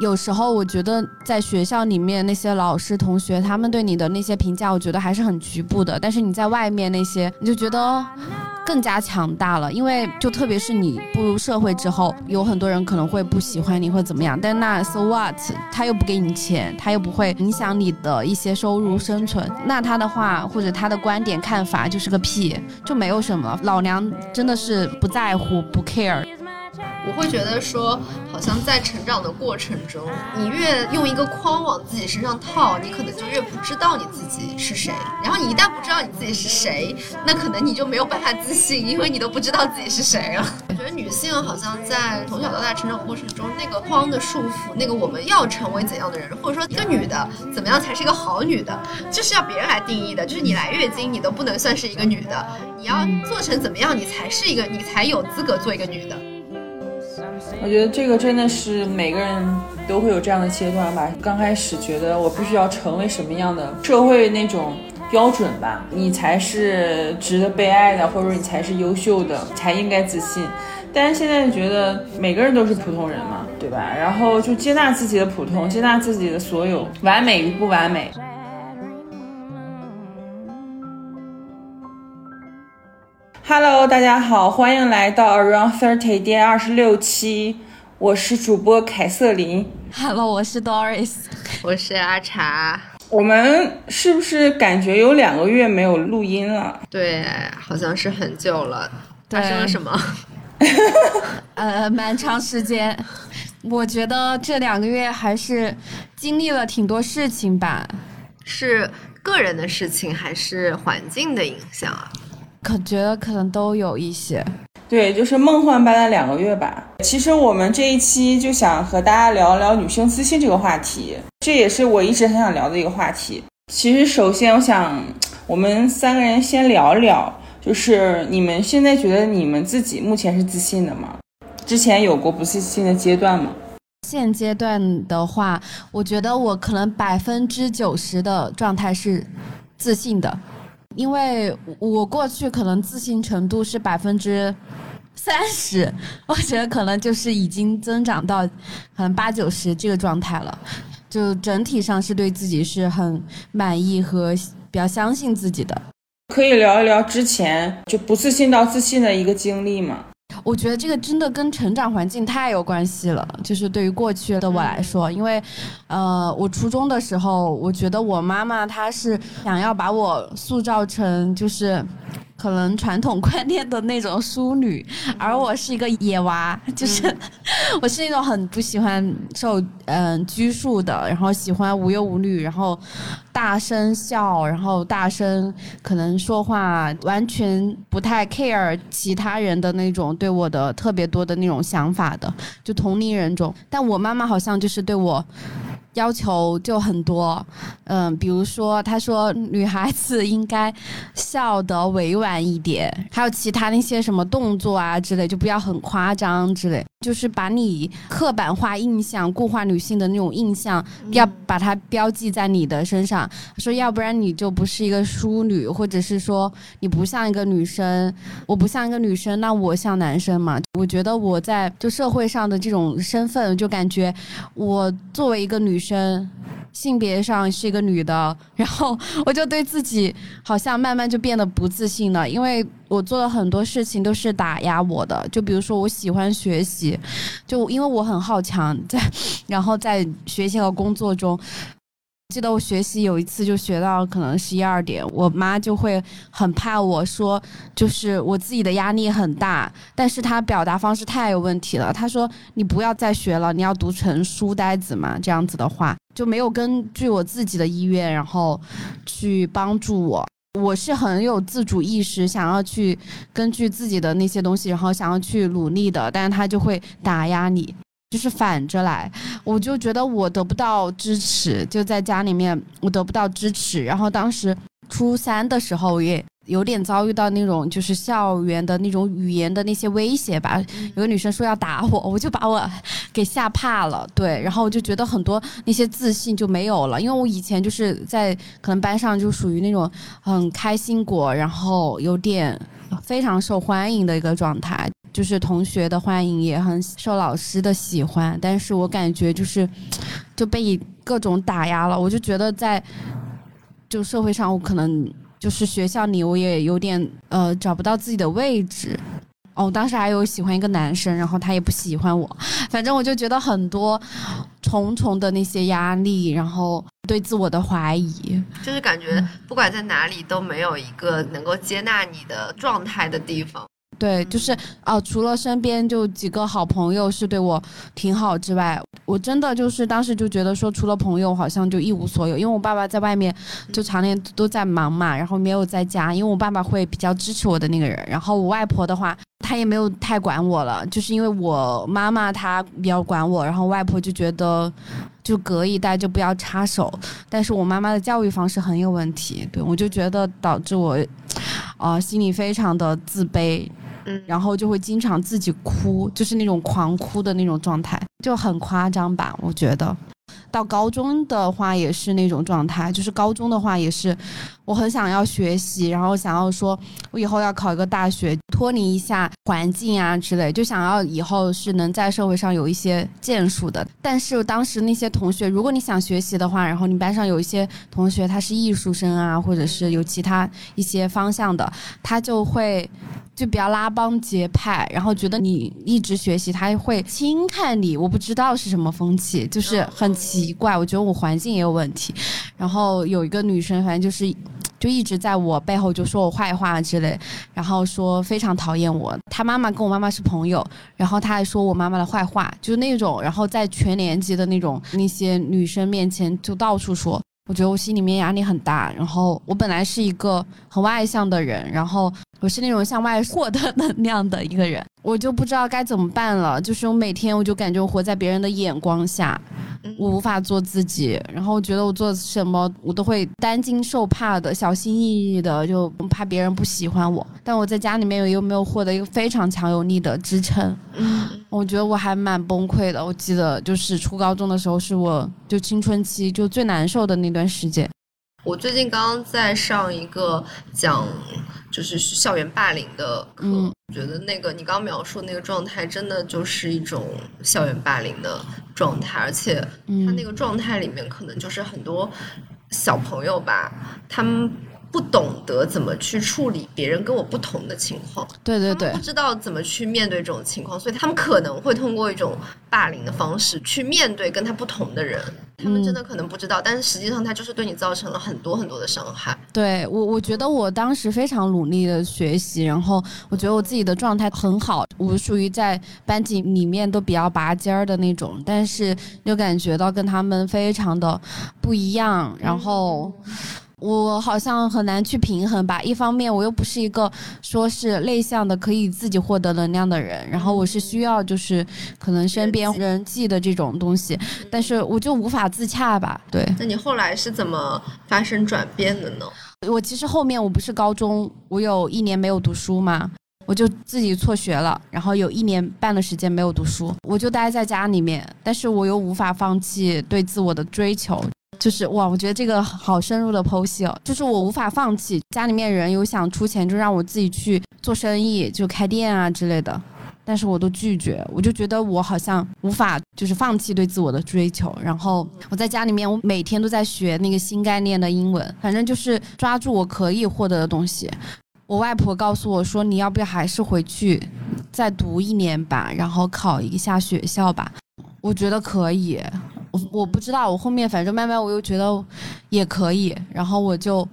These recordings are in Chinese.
有时候我觉得在学校里面那些老师同学他们对你的那些评价，我觉得还是很局部的。但是你在外面那些，你就觉得更加强大了。因为就特别是你步入社会之后，有很多人可能会不喜欢你或怎么样，但那 so what？他又不给你钱，他又不会影响你的一些收入生存。那他的话或者他的观点看法就是个屁，就没有什么。老娘真的是不在乎，不 care。我会觉得说，好像在成长的过程中，你越用一个框往自己身上套，你可能就越不知道你自己是谁。然后你一旦不知道你自己是谁，那可能你就没有办法自信，因为你都不知道自己是谁了。我觉得女性好像在从小到大成长过程中，那个框的束缚，那个我们要成为怎样的人，或者说一个女的怎么样才是一个好女的，就是要别人来定义的。就是你来月经，你都不能算是一个女的，你要做成怎么样，你才是一个，你才有资格做一个女的。我觉得这个真的是每个人都会有这样的阶段吧。刚开始觉得我必须要成为什么样的社会那种标准吧，你才是值得被爱的，或者你才是优秀的，才应该自信。但是现在觉得每个人都是普通人嘛，对吧？然后就接纳自己的普通，接纳自己的所有完美与不完美。Hello，大家好，欢迎来到 Around Thirty 第二十六期，我是主播凯瑟琳。Hello，我是 Doris，我是阿茶。我们是不是感觉有两个月没有录音了？对，好像是很久了。发生了什么？呃，蛮长时间。我觉得这两个月还是经历了挺多事情吧。是个人的事情还是环境的影响啊？可觉得可能都有一些，对，就是梦幻般的两个月吧。其实我们这一期就想和大家聊聊女性自信这个话题，这也是我一直很想聊的一个话题。其实首先我想我们三个人先聊聊，就是你们现在觉得你们自己目前是自信的吗？之前有过不自信的阶段吗？现阶段的话，我觉得我可能百分之九十的状态是自信的。因为我过去可能自信程度是百分之三十，我觉得可能就是已经增长到可能八九十这个状态了，就整体上是对自己是很满意和比较相信自己的。可以聊一聊之前就不自信到自信的一个经历吗？我觉得这个真的跟成长环境太有关系了。就是对于过去的我来说，因为，呃，我初中的时候，我觉得我妈妈她是想要把我塑造成就是。可能传统观念的那种淑女，而我是一个野娃，就是 我是那种很不喜欢受嗯拘束的，然后喜欢无忧无虑，然后大声笑，然后大声可能说话，完全不太 care 其他人的那种对我的特别多的那种想法的，就同龄人中。但我妈妈好像就是对我。要求就很多，嗯，比如说，他说女孩子应该笑得委婉一点，还有其他那些什么动作啊之类，就不要很夸张之类，就是把你刻板化印象、固化女性的那种印象，要把它标记在你的身上。说要不然你就不是一个淑女，或者是说你不像一个女生，我不像一个女生，那我像男生嘛？我觉得我在就社会上的这种身份，就感觉我作为一个女。生性别上是一个女的，然后我就对自己好像慢慢就变得不自信了，因为我做了很多事情都是打压我的，就比如说我喜欢学习，就因为我很好强，在 然后在学习和工作中。记得我学习有一次就学到可能十一二点，我妈就会很怕我说，就是我自己的压力很大，但是她表达方式太有问题了。她说你不要再学了，你要读成书呆子嘛，这样子的话就没有根据我自己的意愿，然后去帮助我。我是很有自主意识，想要去根据自己的那些东西，然后想要去努力的，但是她就会打压你。就是反着来，我就觉得我得不到支持，就在家里面我得不到支持。然后当时初三的时候也有点遭遇到那种就是校园的那种语言的那些威胁吧，有个女生说要打我，我就把我给吓怕了。对，然后我就觉得很多那些自信就没有了，因为我以前就是在可能班上就属于那种很开心果，然后有点非常受欢迎的一个状态。就是同学的欢迎，也很受老师的喜欢，但是我感觉就是就被各种打压了，我就觉得在就社会上，我可能就是学校里我也有点呃找不到自己的位置。哦，当时还有喜欢一个男生，然后他也不喜欢我，反正我就觉得很多重重的那些压力，然后对自我的怀疑，就是感觉不管在哪里都没有一个能够接纳你的状态的地方。对，就是哦，除了身边就几个好朋友是对我挺好之外，我真的就是当时就觉得说，除了朋友好像就一无所有。因为我爸爸在外面就常年都在忙嘛，然后没有在家。因为我爸爸会比较支持我的那个人，然后我外婆的话，她也没有太管我了，就是因为我妈妈她比较管我，然后外婆就觉得就隔一代就不要插手。但是我妈妈的教育方式很有问题，对我就觉得导致我，啊，心里非常的自卑。嗯，然后就会经常自己哭，就是那种狂哭的那种状态，就很夸张吧？我觉得。到高中的话也是那种状态，就是高中的话也是，我很想要学习，然后想要说，我以后要考一个大学，脱离一下环境啊之类，就想要以后是能在社会上有一些建树的。但是当时那些同学，如果你想学习的话，然后你班上有一些同学他是艺术生啊，或者是有其他一些方向的，他就会。就比较拉帮结派，然后觉得你一直学习，他会轻看你。我不知道是什么风气，就是很奇怪。我觉得我环境也有问题。然后有一个女生，反正就是就一直在我背后就说我坏话之类，然后说非常讨厌我。他妈妈跟我妈妈是朋友，然后他还说我妈妈的坏话，就是那种，然后在全年级的那种那些女生面前就到处说。我觉得我心里面压力很大，然后我本来是一个很外向的人，然后我是那种向外获得能量的一个人，我就不知道该怎么办了。就是我每天我就感觉我活在别人的眼光下。我无法做自己，然后我觉得我做什么我都会担惊受怕的，小心翼翼的，就怕别人不喜欢我。但我在家里面又没有获得一个非常强有力的支撑，嗯，我觉得我还蛮崩溃的。我记得就是初高中的时候，是我就青春期就最难受的那段时间。我最近刚刚在上一个讲就是校园霸凌的课，我觉得那个你刚刚描述那个状态，真的就是一种校园霸凌的状态，而且他那个状态里面可能就是很多小朋友吧，他们。不懂得怎么去处理别人跟我不同的情况，对对对，不知道怎么去面对这种情况，所以他们可能会通过一种霸凌的方式去面对跟他不同的人。他们真的可能不知道，但是实际上他就是对你造成了很多很多的伤害。对我，我觉得我当时非常努力的学习，然后我觉得我自己的状态很好，我属于在班级里面都比较拔尖儿的那种，但是又感觉到跟他们非常的不一样，然后。我好像很难去平衡吧，一方面我又不是一个说是内向的可以自己获得能量的人，然后我是需要就是可能身边人际的这种东西，但是我就无法自洽吧。对，那你后来是怎么发生转变的呢？我其实后面我不是高中，我有一年没有读书嘛，我就自己辍学了，然后有一年半的时间没有读书，我就待在家里面，但是我又无法放弃对自我的追求。就是哇，我觉得这个好深入的剖析哦。就是我无法放弃，家里面人有想出钱，就让我自己去做生意，就开店啊之类的，但是我都拒绝。我就觉得我好像无法，就是放弃对自我的追求。然后我在家里面，我每天都在学那个新概念的英文，反正就是抓住我可以获得的东西。我外婆告诉我说：“你要不要还是回去再读一年吧，然后考一下学校吧？”我觉得可以。我我不知道，我后面反正慢慢我又觉得也可以，然后我就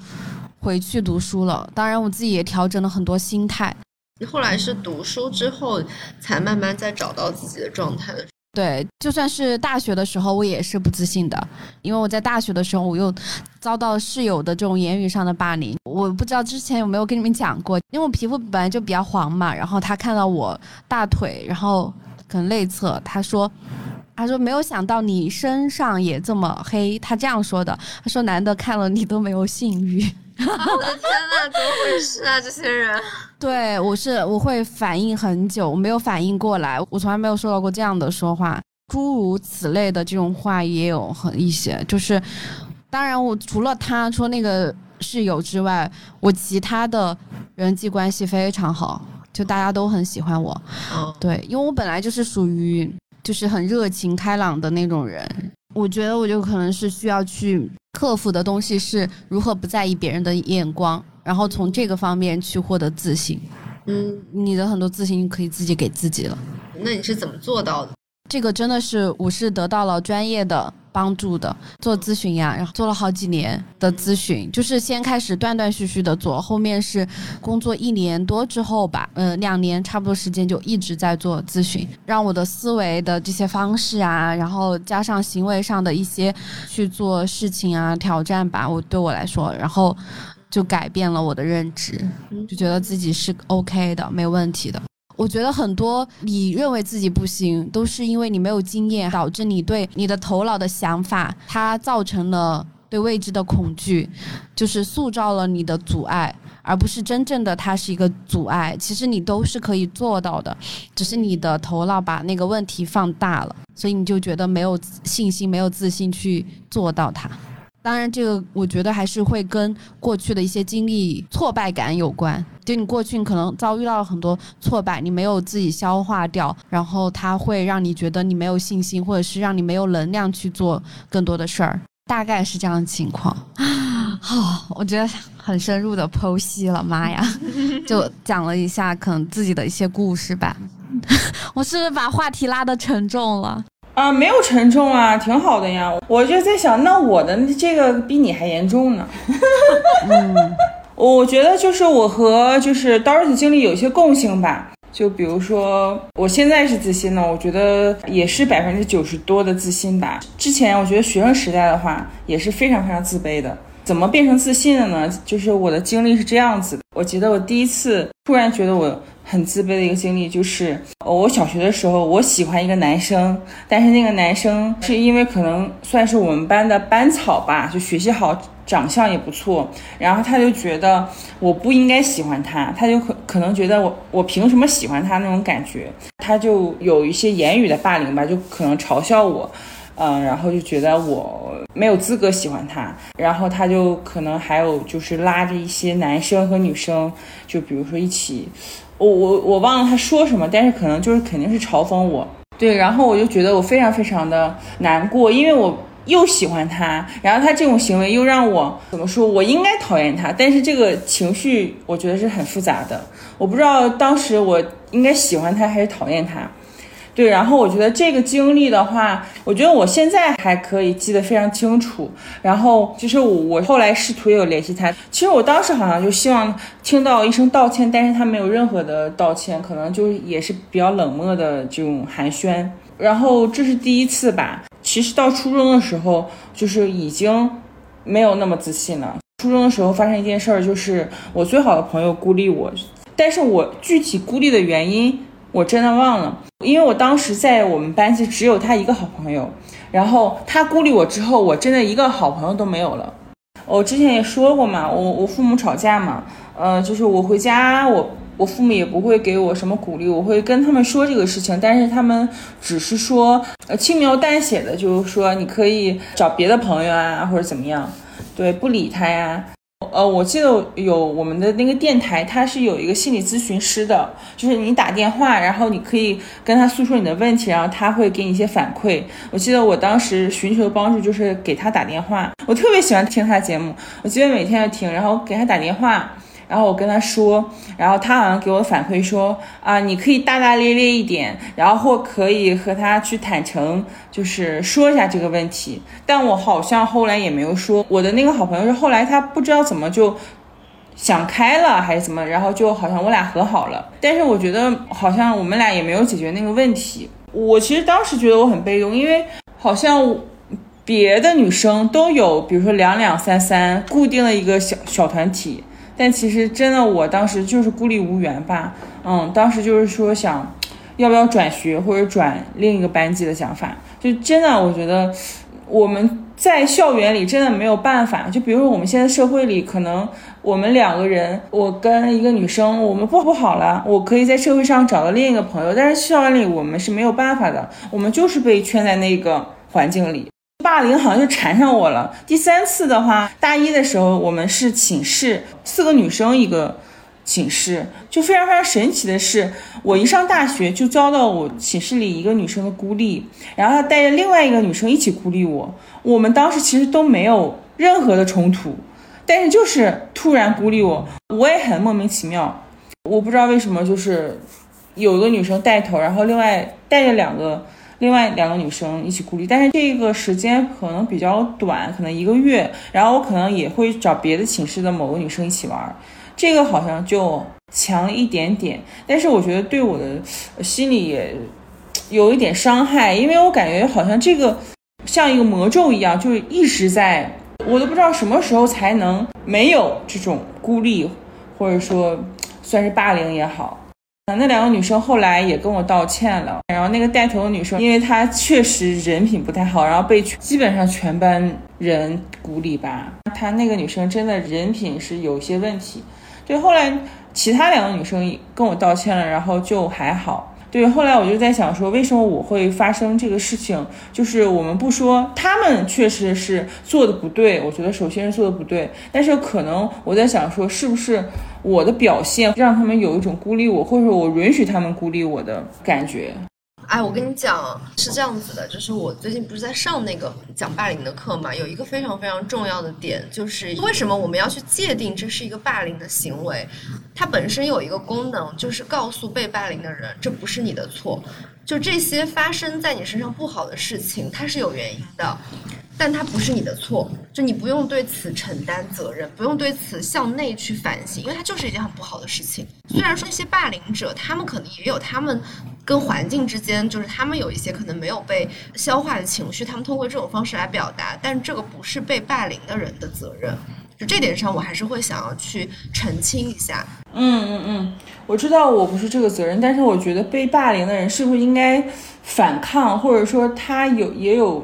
回去读书了。当然，我自己也调整了很多心态。你后来是读书之后才慢慢再找到自己的状态的。对，就算是大学的时候，我也是不自信的，因为我在大学的时候，我又遭到室友的这种言语上的霸凌。我不知道之前有没有跟你们讲过，因为我皮肤本来就比较黄嘛，然后他看到我大腿，然后可能内侧，他说。他说：“没有想到你身上也这么黑。”他这样说的。他说：“男的看了你都没有性欲。”我的天呐，怎么回事啊？这些人？对我是我会反应很久，我没有反应过来。我从来没有收到过这样的说话，诸如此类的这种话也有很一些。就是，当然我除了他说那个室友之外，我其他的人际关系非常好。就大家都很喜欢我。哦，对，因为我本来就是属于就是很热情开朗的那种人，我觉得我就可能是需要去克服的东西是如何不在意别人的眼光，然后从这个方面去获得自信。嗯，你的很多自信可以自己给自己了。那你是怎么做到的？这个真的是我是得到了专业的帮助的，做咨询呀，然后做了好几年的咨询，就是先开始断断续续的做，后面是工作一年多之后吧，呃，两年差不多时间就一直在做咨询，让我的思维的这些方式啊，然后加上行为上的一些去做事情啊挑战吧，我对我来说，然后就改变了我的认知，就觉得自己是 OK 的，没问题的。我觉得很多你认为自己不行，都是因为你没有经验，导致你对你的头脑的想法，它造成了对未知的恐惧，就是塑造了你的阻碍，而不是真正的它是一个阻碍。其实你都是可以做到的，只是你的头脑把那个问题放大了，所以你就觉得没有信心、没有自信去做到它。当然，这个我觉得还是会跟过去的一些经历、挫败感有关。就你过去可能遭遇到了很多挫败，你没有自己消化掉，然后它会让你觉得你没有信心，或者是让你没有能量去做更多的事儿，大概是这样的情况。好，我觉得很深入的剖析了，妈呀，就讲了一下可能自己的一些故事吧。我是不是把话题拉得沉重了？啊，没有沉重啊，挺好的呀。我就在想，那我的这个比你还严重呢。嗯，我觉得就是我和就是刀儿的经历有一些共性吧。就比如说，我现在是自信的，我觉得也是百分之九十多的自信吧。之前我觉得学生时代的话也是非常非常自卑的。怎么变成自信的呢？就是我的经历是这样子的。我记得我第一次突然觉得我。很自卑的一个经历就是，我小学的时候，我喜欢一个男生，但是那个男生是因为可能算是我们班的班草吧，就学习好，长相也不错，然后他就觉得我不应该喜欢他，他就可可能觉得我我凭什么喜欢他那种感觉，他就有一些言语的霸凌吧，就可能嘲笑我，嗯，然后就觉得我没有资格喜欢他，然后他就可能还有就是拉着一些男生和女生，就比如说一起。我我我忘了他说什么，但是可能就是肯定是嘲讽我，对，然后我就觉得我非常非常的难过，因为我又喜欢他，然后他这种行为又让我怎么说，我应该讨厌他，但是这个情绪我觉得是很复杂的，我不知道当时我应该喜欢他还是讨厌他。对，然后我觉得这个经历的话，我觉得我现在还可以记得非常清楚。然后就是我，我后来试图也有联系他。其实我当时好像就希望听到一声道歉，但是他没有任何的道歉，可能就也是比较冷漠的这种寒暄。然后这是第一次吧。其实到初中的时候，就是已经没有那么自信了。初中的时候发生一件事儿，就是我最好的朋友孤立我，但是我具体孤立的原因。我真的忘了，因为我当时在我们班级只有他一个好朋友，然后他孤立我之后，我真的一个好朋友都没有了。我之前也说过嘛，我我父母吵架嘛，呃，就是我回家，我我父母也不会给我什么鼓励，我会跟他们说这个事情，但是他们只是说，呃，轻描淡写的，就是说你可以找别的朋友啊，或者怎么样，对，不理他呀。呃，我记得有我们的那个电台，它是有一个心理咨询师的，就是你打电话，然后你可以跟他诉说你的问题，然后他会给你一些反馈。我记得我当时寻求帮助就是给他打电话，我特别喜欢听他节目，我基本每天要听，然后给他打电话。然后我跟他说，然后他好像给我反馈说啊，你可以大大咧咧一点，然后或可以和他去坦诚，就是说一下这个问题。但我好像后来也没有说。我的那个好朋友是后来他不知道怎么就想开了还是怎么，然后就好像我俩和好了。但是我觉得好像我们俩也没有解决那个问题。我其实当时觉得我很被动，因为好像别的女生都有，比如说两两三三固定的一个小小团体。但其实真的，我当时就是孤立无援吧，嗯，当时就是说想，要不要转学或者转另一个班级的想法，就真的我觉得我们在校园里真的没有办法，就比如说我们现在社会里，可能我们两个人，我跟一个女生，我们不不好了，我可以在社会上找到另一个朋友，但是校园里我们是没有办法的，我们就是被圈在那个环境里。霸凌好像就缠上我了。第三次的话，大一的时候，我们是寝室四个女生一个寝室。就非常非常神奇的是，我一上大学就遭到我寝室里一个女生的孤立，然后她带着另外一个女生一起孤立我。我们当时其实都没有任何的冲突，但是就是突然孤立我，我也很莫名其妙。我不知道为什么，就是有一个女生带头，然后另外带着两个。另外两个女生一起孤立，但是这个时间可能比较短，可能一个月，然后我可能也会找别的寝室的某个女生一起玩，这个好像就强一点点，但是我觉得对我的心里也有一点伤害，因为我感觉好像这个像一个魔咒一样，就是一直在，我都不知道什么时候才能没有这种孤立，或者说算是霸凌也好。那两个女生后来也跟我道歉了，然后那个带头的女生，因为她确实人品不太好，然后被基本上全班人孤立吧。她那个女生真的人品是有些问题，对。后来其他两个女生跟我道歉了，然后就还好。对，后来我就在想说，为什么我会发生这个事情？就是我们不说他们确实是做的不对，我觉得首先是做的不对，但是可能我在想说，是不是我的表现让他们有一种孤立我，或者说我允许他们孤立我的感觉？哎，我跟你讲是这样子的，就是我最近不是在上那个讲霸凌的课嘛，有一个非常非常重要的点，就是为什么我们要去界定这是一个霸凌的行为？它本身有一个功能，就是告诉被霸凌的人，这不是你的错，就这些发生在你身上不好的事情，它是有原因的。但它不是你的错，就你不用对此承担责任，不用对此向内去反省，因为它就是一件很不好的事情。虽然说那些霸凌者，他们可能也有他们跟环境之间，就是他们有一些可能没有被消化的情绪，他们通过这种方式来表达，但这个不是被霸凌的人的责任。就这点上，我还是会想要去澄清一下。嗯嗯嗯，我知道我不是这个责任，但是我觉得被霸凌的人是不是应该反抗，或者说他有也有。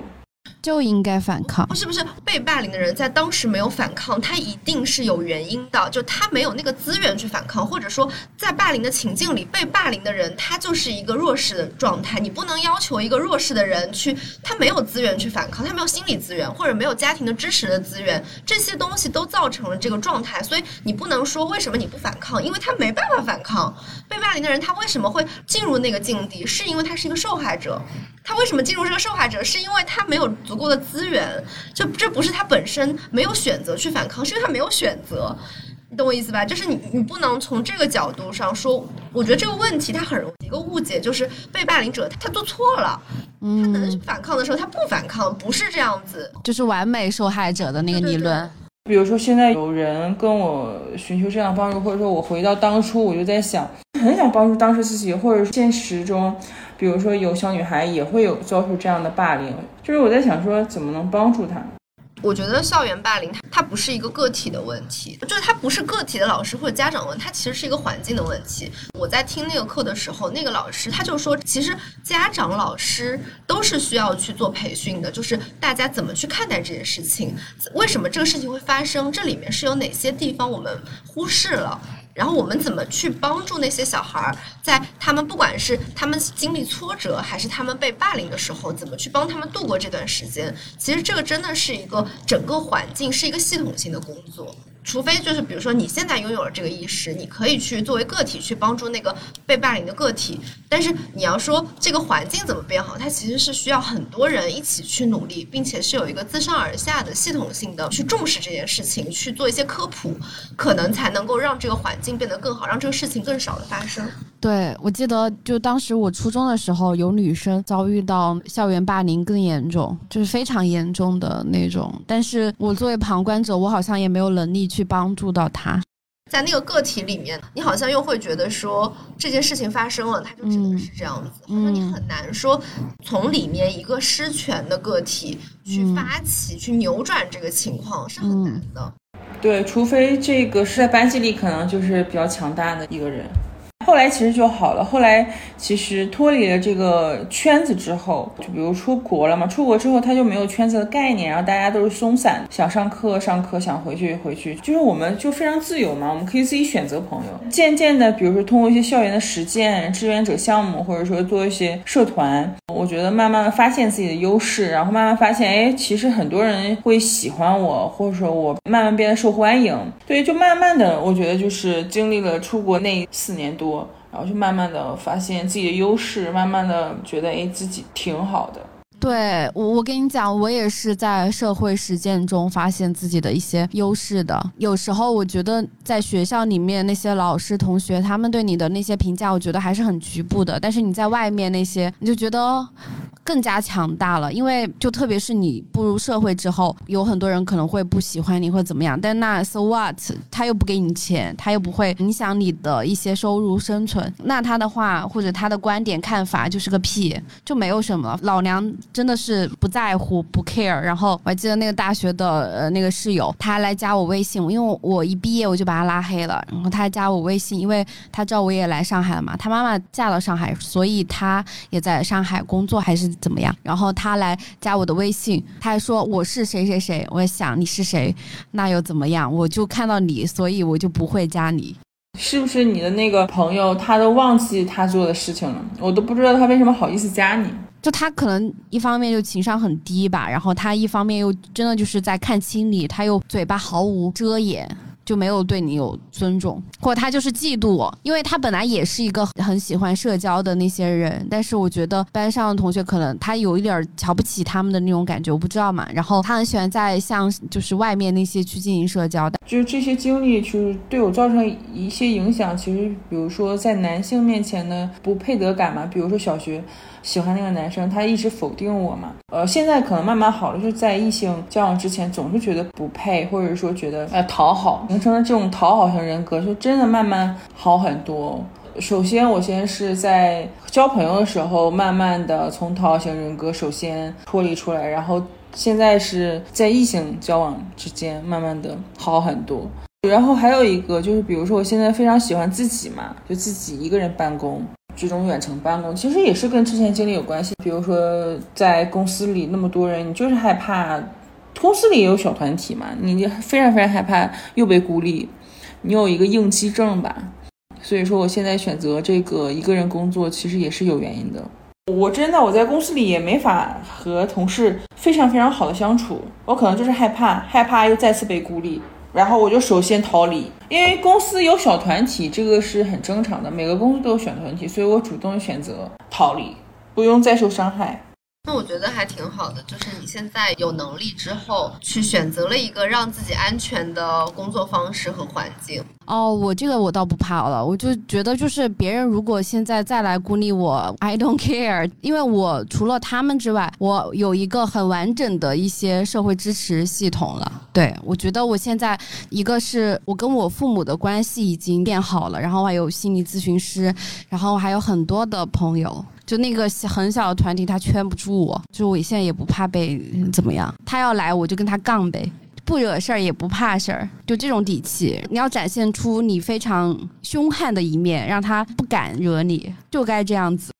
就应该反抗，不是不是被霸凌的人在当时没有反抗，他一定是有原因的，就他没有那个资源去反抗，或者说在霸凌的情境里，被霸凌的人他就是一个弱势的状态，你不能要求一个弱势的人去，他没有资源去反抗，他没有心理资源或者没有家庭的支持的资源，这些东西都造成了这个状态，所以你不能说为什么你不反抗，因为他没办法反抗。被霸凌的人他为什么会进入那个境地，是因为他是一个受害者。他为什么进入这个受害者？是因为他没有够的资源，就这不是他本身没有选择去反抗，是因为他没有选择，你懂我意思吧？就是你你不能从这个角度上说，我觉得这个问题它很容易一个误解，就是被霸凌者他做错了，他能反抗的时候他不反抗，不是这样子，就是完美受害者的那个理论。比如说现在有人跟我寻求这样帮助，或者说我回到当初，我就在想，很想帮助当时自己，或者现实中。比如说，有小女孩也会有遭受这样的霸凌，就是我在想说，怎么能帮助她？我觉得校园霸凌它它不是一个个体的问题，就是它不是个体的老师或者家长问，它其实是一个环境的问题。我在听那个课的时候，那个老师他就说，其实家长、老师都是需要去做培训的，就是大家怎么去看待这件事情，为什么这个事情会发生，这里面是有哪些地方我们忽视了。然后我们怎么去帮助那些小孩儿，在他们不管是他们经历挫折，还是他们被霸凌的时候，怎么去帮他们度过这段时间？其实这个真的是一个整个环境，是一个系统性的工作。除非就是比如说你现在拥有了这个意识，你可以去作为个体去帮助那个被霸凌的个体。但是你要说这个环境怎么变好，它其实是需要很多人一起去努力，并且是有一个自上而下的系统性的去重视这件事情，去做一些科普，可能才能够让这个环境变得更好，让这个事情更少的发生。对，我记得就当时我初中的时候，有女生遭遇到校园霸凌更严重，就是非常严重的那种。但是我作为旁观者，我好像也没有能力去帮助到他。在那个个体里面，你好像又会觉得说这件事情发生了，它就只能是这样子，好像你很难说从里面一个失权的个体去发起、去扭转这个情况是很难的。对，除非这个是在班级里可能就是比较强大的一个人。后来其实就好了。后来其实脱离了这个圈子之后，就比如出国了嘛，出国之后他就没有圈子的概念，然后大家都是松散，想上课上课，想回去回去，就是我们就非常自由嘛，我们可以自己选择朋友。渐渐的，比如说通过一些校园的实践、志愿者项目，或者说做一些社团，我觉得慢慢的发现自己的优势，然后慢慢发现，哎，其实很多人会喜欢我，或者说我慢慢变得受欢迎。对，就慢慢的，我觉得就是经历了出国那四年多，然后就慢慢的发现自己的优势，慢慢的觉得，哎，自己挺好的。对我，我跟你讲，我也是在社会实践中发现自己的一些优势的。有时候我觉得在学校里面那些老师、同学，他们对你的那些评价，我觉得还是很局部的。但是你在外面那些，你就觉得。更加强大了，因为就特别是你步入社会之后，有很多人可能会不喜欢你或怎么样，但那 so what？他又不给你钱，他又不会影响你的一些收入生存，那他的话或者他的观点看法就是个屁，就没有什么。老娘真的是不在乎不 care。然后我还记得那个大学的呃那个室友，他来加我微信，因为我一毕业我就把他拉黑了，然后他还加我微信，因为他知道我也来上海了嘛，他妈妈嫁到上海，所以他也在上海工作还是。怎么样？然后他来加我的微信，他还说我是谁谁谁。我想你是谁，那又怎么样？我就看到你，所以我就不会加你。是不是你的那个朋友，他都忘记他做的事情了？我都不知道他为什么好意思加你。就他可能一方面就情商很低吧，然后他一方面又真的就是在看清你，他又嘴巴毫无遮掩。就没有对你有尊重，或者他就是嫉妒我，因为他本来也是一个很喜欢社交的那些人，但是我觉得班上的同学可能他有一点瞧不起他们的那种感觉，我不知道嘛。然后他很喜欢在像就是外面那些去进行社交的，就是这些经历就是对我造成一些影响。其实比如说在男性面前的不配得感嘛，比如说小学。喜欢那个男生，他一直否定我嘛？呃，现在可能慢慢好了，就是在异性交往之前，总是觉得不配，或者说觉得呃讨好，形成了这种讨好型人格，就真的慢慢好很多。首先，我先是在交朋友的时候，慢慢的从讨好型人格首先脱离出来，然后现在是在异性交往之间，慢慢的好很多。然后还有一个就是，比如说我现在非常喜欢自己嘛，就自己一个人办公。这种远程办公其实也是跟之前经历有关系。比如说，在公司里那么多人，你就是害怕，公司里也有小团体嘛，你就非常非常害怕又被孤立，你有一个应激症吧。所以说，我现在选择这个一个人工作，其实也是有原因的。我真的我在公司里也没法和同事非常非常好的相处，我可能就是害怕，害怕又再次被孤立。然后我就首先逃离，因为公司有小团体，这个是很正常的，每个公司都有小团体，所以我主动选择逃离，不用再受伤害。那我觉得还挺好的，就是你现在有能力之后，去选择了一个让自己安全的工作方式和环境。哦，我这个我倒不怕了，我就觉得就是别人如果现在再来孤立我，I don't care，因为我除了他们之外，我有一个很完整的一些社会支持系统了。对我觉得我现在一个是我跟我父母的关系已经变好了，然后还有心理咨询师，然后还有很多的朋友。就那个很小的团体，他圈不住我，就我现在也不怕被怎么样。他要来，我就跟他杠呗，不惹事儿也不怕事儿，就这种底气。你要展现出你非常凶悍的一面，让他不敢惹你，就该这样子。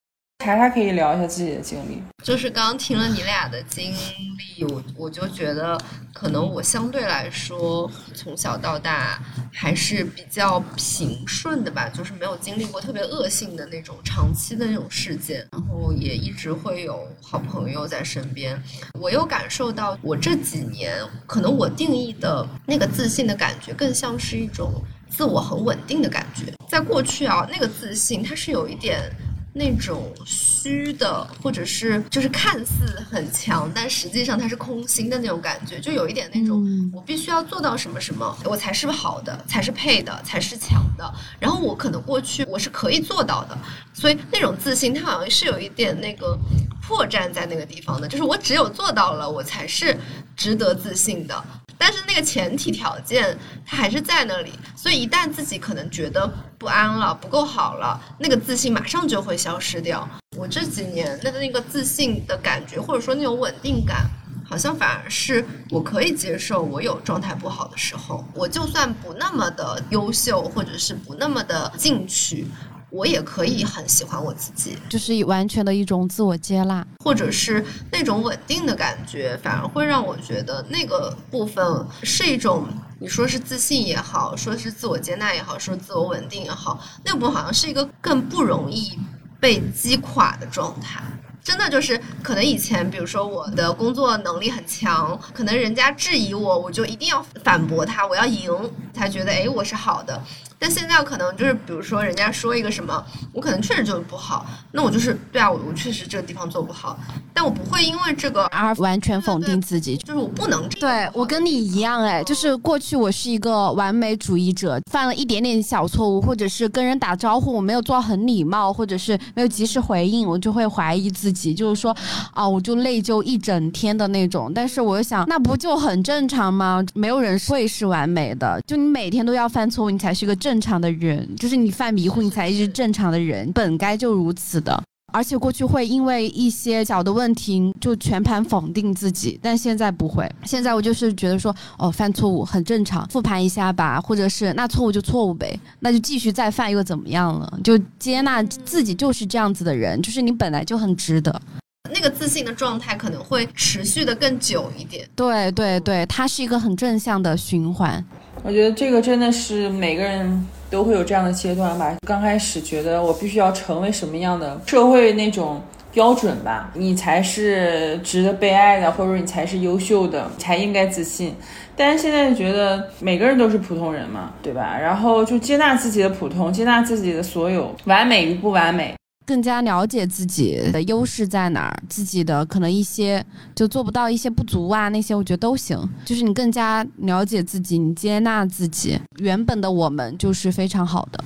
查查可以聊一下自己的经历，就是刚刚听了你俩的经历，我我就觉得可能我相对来说从小到大还是比较平顺的吧，就是没有经历过特别恶性的那种长期的那种事件，然后也一直会有好朋友在身边。我又感受到我这几年可能我定义的那个自信的感觉，更像是一种自我很稳定的感觉。在过去啊，那个自信它是有一点。那种虚的，或者是就是看似很强，但实际上它是空心的那种感觉，就有一点那种我必须要做到什么什么，我才是好的，才是配的，才是强的。然后我可能过去我是可以做到的，所以那种自信它好像是有一点那个破绽在那个地方的，就是我只有做到了，我才是值得自信的。但是那个前提条件它还是在那里，所以一旦自己可能觉得不安了、不够好了，那个自信马上就会消失掉。我这几年的那个自信的感觉，或者说那种稳定感，好像反而是我可以接受我有状态不好的时候，我就算不那么的优秀，或者是不那么的进取。我也可以很喜欢我自己，就是完全的一种自我接纳，或者是那种稳定的感觉，反而会让我觉得那个部分是一种，你说是自信也好，说是自我接纳也好，说自我稳定也好，那部分好像是一个更不容易被击垮的状态。真的就是可能以前，比如说我的工作能力很强，可能人家质疑我，我就一定要反驳他，我要赢，才觉得哎我是好的。但现在可能就是，比如说人家说一个什么，我可能确实就是不好，那我就是对啊，我我确实这个地方做不好，但我不会因为这个而完全否定自己，就是我不能。对我跟你一样哎，就是过去我是一个完美主义者，犯了一点点小错误，或者是跟人打招呼我没有做很礼貌，或者是没有及时回应，我就会怀疑自己，就是说啊，我就内疚一整天的那种。但是我又想，那不就很正常吗？没有人会是完美的，就你每天都要犯错误，你才是一个正。正常的人，就是你犯迷糊，你才是正常的人，本该就如此的。而且过去会因为一些小的问题就全盘否定自己，但现在不会。现在我就是觉得说，哦，犯错误很正常，复盘一下吧，或者是那错误就错误呗，那就继续再犯又怎么样了？就接纳自己就是这样子的人，就是你本来就很值得。那个自信的状态可能会持续的更久一点。对对对，它是一个很正向的循环。我觉得这个真的是每个人都会有这样的阶段吧。刚开始觉得我必须要成为什么样的社会那种标准吧，你才是值得被爱的，或者说你才是优秀的，才应该自信。但是现在觉得每个人都是普通人嘛，对吧？然后就接纳自己的普通，接纳自己的所有完美与不完美。更加了解自己的优势在哪儿，自己的可能一些就做不到一些不足啊，那些我觉得都行。就是你更加了解自己，你接纳自己，原本的我们就是非常好的。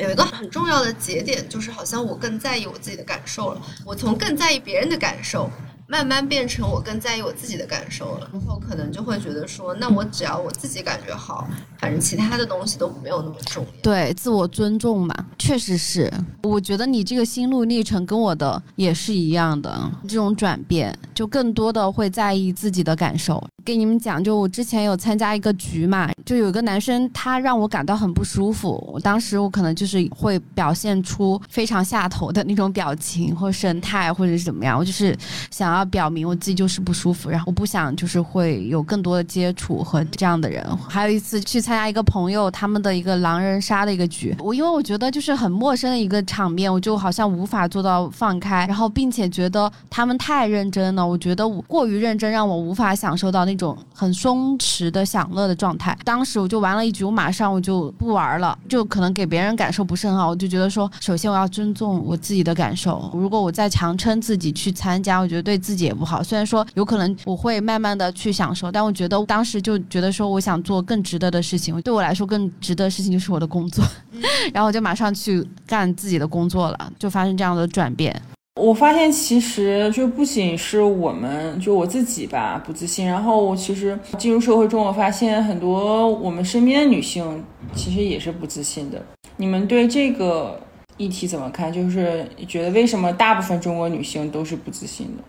有一个很重要的节点，就是好像我更在意我自己的感受了，我从更在意别人的感受。慢慢变成我更在意我自己的感受了，然后可能就会觉得说，那我只要我自己感觉好，反正其他的东西都没有那么重要。对，自我尊重嘛，确实是。我觉得你这个心路历程跟我的也是一样的，这种转变就更多的会在意自己的感受。给你们讲，就我之前有参加一个局嘛，就有一个男生他让我感到很不舒服，我当时我可能就是会表现出非常下头的那种表情或神态，或者是怎么样，我就是想要。表明我自己就是不舒服，然后我不想就是会有更多的接触和这样的人。还有一次去参加一个朋友他们的一个狼人杀的一个局，我因为我觉得就是很陌生的一个场面，我就好像无法做到放开，然后并且觉得他们太认真了，我觉得过于认真让我无法享受到那那种很松弛的享乐的状态。当时我就玩了一局，我马上我就不玩了，就可能给别人感受不是很好。我就觉得说，首先我要尊重我自己的感受，如果我再强撑自己去参加，我觉得对自己。也不好，虽然说有可能我会慢慢的去享受，但我觉得当时就觉得说我想做更值得的事情，对我来说更值得的事情就是我的工作，然后我就马上去干自己的工作了，就发生这样的转变。我发现其实就不仅是我们，就我自己吧不自信，然后我其实进入社会中，我发现很多我们身边的女性其实也是不自信的。你们对这个议题怎么看？就是觉得为什么大部分中国女性都是不自信的？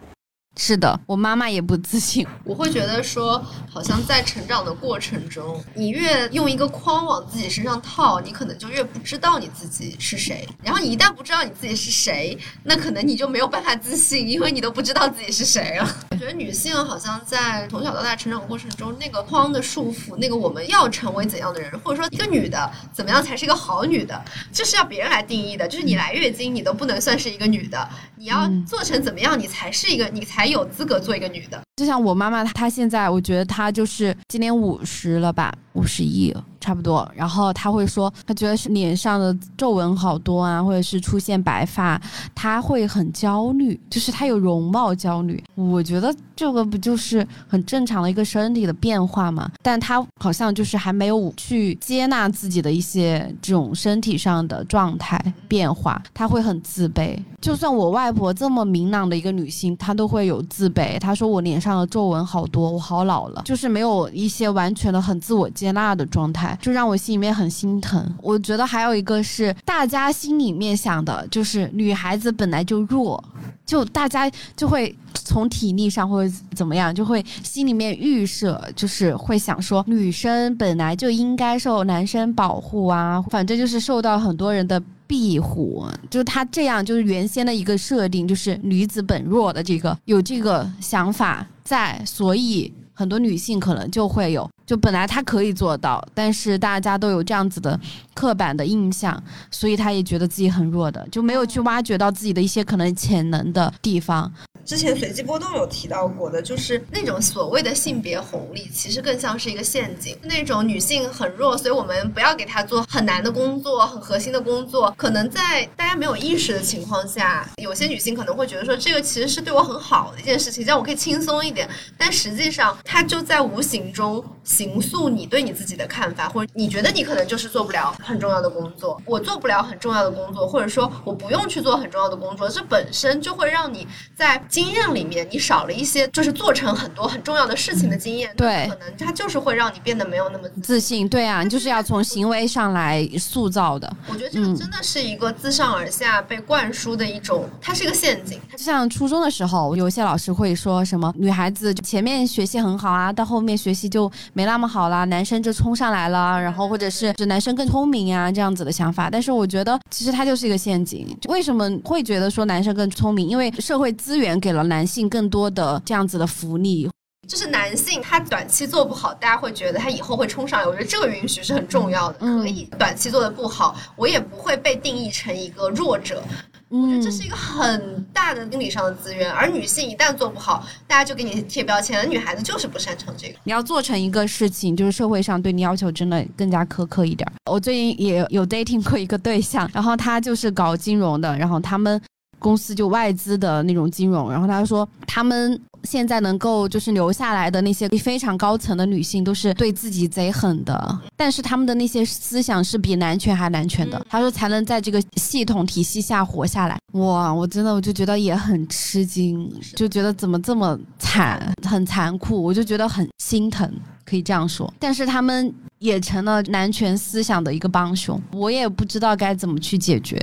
是的，我妈妈也不自信。我会觉得说，好像在成长的过程中，你越用一个框往自己身上套，你可能就越不知道你自己是谁。然后你一旦不知道你自己是谁，那可能你就没有办法自信，因为你都不知道自己是谁了。我觉得女性好像在从小到大成长过程中，那个框的束缚，那个我们要成为怎样的人，或者说一个女的怎么样才是一个好女的，这是要别人来定义的。就是你来月经，你都不能算是一个女的，你要做成怎么样，你才是一个，你才。才有资格做一个女的，就像我妈妈，她现在，我觉得她就是今年五十了吧，五十亿。差不多，然后他会说，他觉得是脸上的皱纹好多啊，或者是出现白发，他会很焦虑，就是他有容貌焦虑。我觉得这个不就是很正常的一个身体的变化吗？但他好像就是还没有去接纳自己的一些这种身体上的状态变化，他会很自卑。就算我外婆这么明朗的一个女性，她都会有自卑。她说我脸上的皱纹好多，我好老了，就是没有一些完全的很自我接纳的状态。就让我心里面很心疼。我觉得还有一个是大家心里面想的，就是女孩子本来就弱，就大家就会从体力上或者怎么样，就会心里面预设，就是会想说女生本来就应该受男生保护啊，反正就是受到很多人的庇护。就是他这样，就是原先的一个设定，就是女子本弱的这个有这个想法在，所以。很多女性可能就会有，就本来她可以做到，但是大家都有这样子的刻板的印象，所以她也觉得自己很弱的，就没有去挖掘到自己的一些可能潜能的地方。之前随机波动有提到过的，就是那种所谓的性别红利，其实更像是一个陷阱。那种女性很弱，所以我们不要给她做很难的工作、很核心的工作。可能在大家没有意识的情况下，有些女性可能会觉得说，这个其实是对我很好的一件事情，这样我可以轻松一点。但实际上，它就在无形中形塑你对你自己的看法，或者你觉得你可能就是做不了很重要的工作，我做不了很重要的工作，或者说我不用去做很重要的工作，这本身就会让你在。经验里面，你少了一些，就是做成很多很重要的事情的经验，对，可能它就是会让你变得没有那么自信。对啊，你就是要从行为上来塑造的。我觉得这个真的是一个自上而下被灌输的一种，它是一个陷阱。就像初中的时候，有些老师会说什么女孩子前面学习很好啊，到后面学习就没那么好啦，男生就冲上来了，然后或者是就男生更聪明啊这样子的想法。但是我觉得其实它就是一个陷阱。为什么会觉得说男生更聪明？因为社会资源。给了男性更多的这样子的福利，就是男性他短期做不好，大家会觉得他以后会冲上来。我觉得这个允许是很重要的，可以短期做的不好，我也不会被定义成一个弱者。我觉得这是一个很大的心理上的资源。而女性一旦做不好，大家就给你贴标签，女孩子就是不擅长这个。你要做成一个事情，就是社会上对你要求真的更加苛刻一点。我最近也有 dating 过一个对象，然后他就是搞金融的，然后他们。公司就外资的那种金融，然后他说他们现在能够就是留下来的那些非常高层的女性都是对自己贼狠的，但是他们的那些思想是比男权还男权的。他说才能在这个系统体系下活下来。哇，我真的我就觉得也很吃惊，就觉得怎么这么惨，很残酷，我就觉得很心疼，可以这样说。但是他们也成了男权思想的一个帮凶，我也不知道该怎么去解决。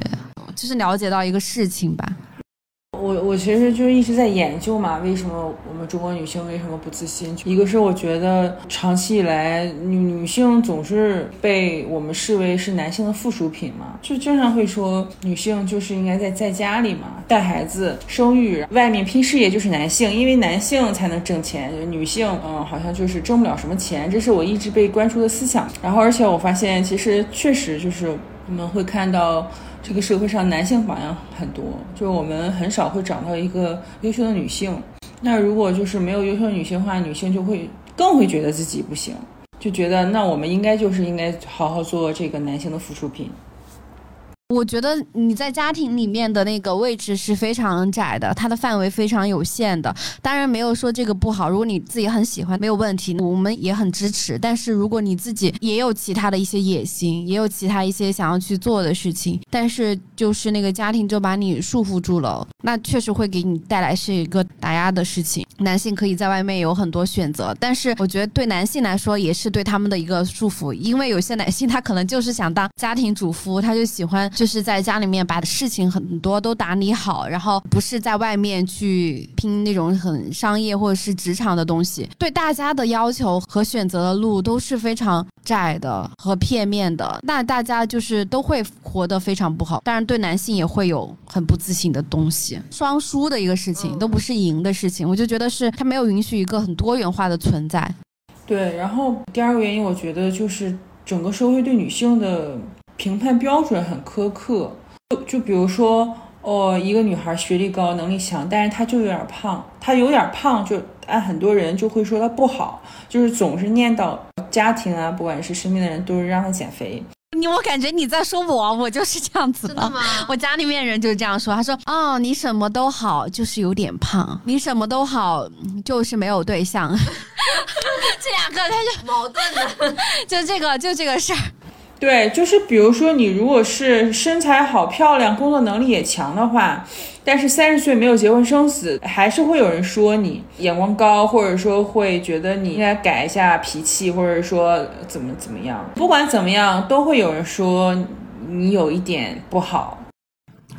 就是了解到一个事情吧，我我其实就一直在研究嘛，为什么我们中国女性为什么不自信？一个是我觉得长期以来女女性总是被我们视为是男性的附属品嘛，就经常会说女性就是应该在在家里嘛，带孩子、生育，外面拼事业就是男性，因为男性才能挣钱，女性嗯好像就是挣不了什么钱，这是我一直被灌输的思想。然后而且我发现其实确实就是我们会看到。这个社会上男性榜样很多，就是我们很少会找到一个优秀的女性。那如果就是没有优秀女性的话，女性就会更会觉得自己不行，就觉得那我们应该就是应该好好做这个男性的附属品。我觉得你在家庭里面的那个位置是非常窄的，它的范围非常有限的。当然没有说这个不好，如果你自己很喜欢，没有问题，我们也很支持。但是如果你自己也有其他的一些野心，也有其他一些想要去做的事情，但是就是那个家庭就把你束缚住了，那确实会给你带来是一个打压的事情。男性可以在外面有很多选择，但是我觉得对男性来说也是对他们的一个束缚，因为有些男性他可能就是想当家庭主夫，他就喜欢。就是在家里面把事情很多都打理好，然后不是在外面去拼那种很商业或者是职场的东西。对大家的要求和选择的路都是非常窄的和片面的，那大家就是都会活得非常不好。当然，对男性也会有很不自信的东西，双输的一个事情，都不是赢的事情。我就觉得是他没有允许一个很多元化的存在。对，然后第二个原因，我觉得就是整个社会对女性的。评判标准很苛刻，就就比如说，哦，一个女孩学历高、能力强，但是她就有点胖，她有点胖，就按很多人就会说她不好，就是总是念叨家庭啊，不管是身边的人，都是让她减肥。你我感觉你在说我，我就是这样子的。我家里面人就是这样说，他说，哦，你什么都好，就是有点胖；你什么都好，就是没有对象。这两个他就矛盾的，就这个就这个事儿。对，就是比如说你如果是身材好、漂亮、工作能力也强的话，但是三十岁没有结婚生子，还是会有人说你眼光高，或者说会觉得你应该改一下脾气，或者说怎么怎么样。不管怎么样，都会有人说你有一点不好。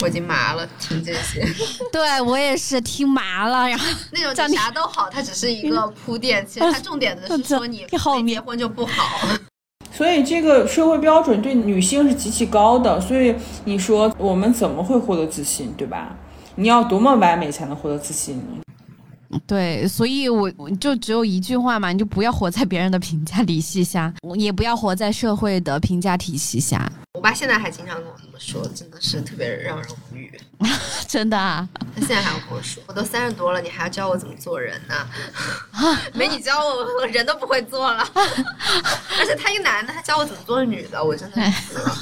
我已经麻了，听这些。对我也是听麻了，然后那种啥都好，它只是一个铺垫，其实它重点的是说你 没结婚就不好。所以这个社会标准对女性是极其高的，所以你说我们怎么会获得自信，对吧？你要多么完美才能获得自信？对，所以我我就只有一句话嘛，你就不要活在别人的评价体系下，也不要活在社会的评价体系下。我爸现在还经常跟我这么说，真的是特别让人无语。真的啊，他现在还要跟我说，我都三十多了，你还要教我怎么做人呢？没你教我，我人都不会做了。而且他一个男的，他教我怎么做女的，我真的服了。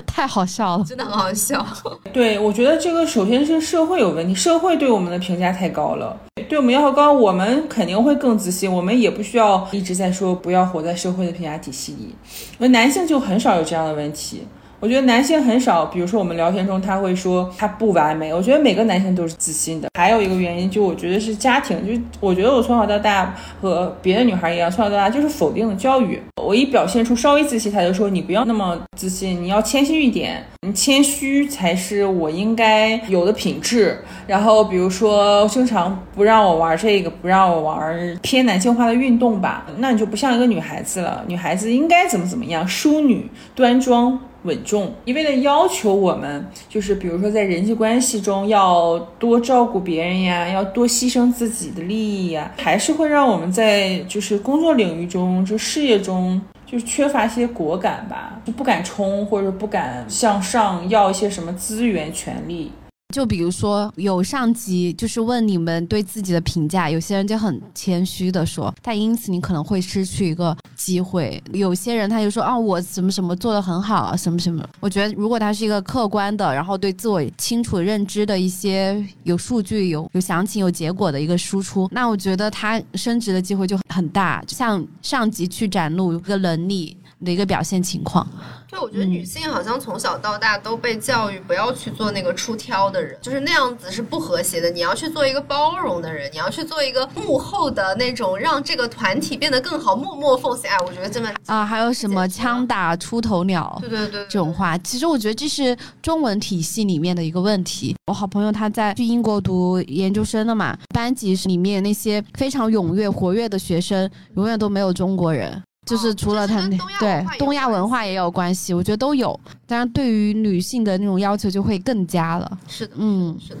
太好笑了，真的很好笑。对，我觉得这个首先是社会有问题，社会对我们的评价太高了，对我们要求高，我们肯定会更自信，我们也不需要一直在说不要活在社会的评价体系里。那男性就很少有这样的问题。我觉得男性很少，比如说我们聊天中他会说他不完美。我觉得每个男性都是自信的。还有一个原因，就我觉得是家庭，就我觉得我从小到大和别的女孩一样，从小到大就是否定的教育。我一表现出稍微自信，他就说你不要那么自信，你要谦虚一点，你谦虚才是我应该有的品质。然后比如说经常不让我玩这个，不让我玩偏男性化的运动吧，那你就不像一个女孩子了。女孩子应该怎么怎么样，淑女端庄。稳重，一味的要求我们，就是比如说在人际关系中要多照顾别人呀，要多牺牲自己的利益呀，还是会让我们在就是工作领域中，就事业中，就缺乏一些果敢吧，就不敢冲，或者不敢向上要一些什么资源、权利。就比如说有上级就是问你们对自己的评价，有些人就很谦虚的说，但因此你可能会失去一个机会。有些人他就说啊，我什么什么做的很好，什么什么。我觉得如果他是一个客观的，然后对自我清楚认知的一些有数据、有有详情、有结果的一个输出，那我觉得他升职的机会就很大，就像上级去展露一个能力。的一个表现情况，对，我觉得女性好像从小到大都被教育不要去做那个出挑的人，就是那样子是不和谐的。你要去做一个包容的人，你要去做一个幕后的那种让这个团体变得更好，默默奉献。哎，我觉得这么啊，还有什么枪打出头鸟，对对对，这种话，其实我觉得这是中文体系里面的一个问题。我好朋友他在去英国读研究生了嘛，班级里面那些非常踊跃活跃的学生，永远都没有中国人。就是除了他那对东亚文化也有关系，我觉得都有。当然，对于女性的那种要求就会更加了。是的，嗯，是的。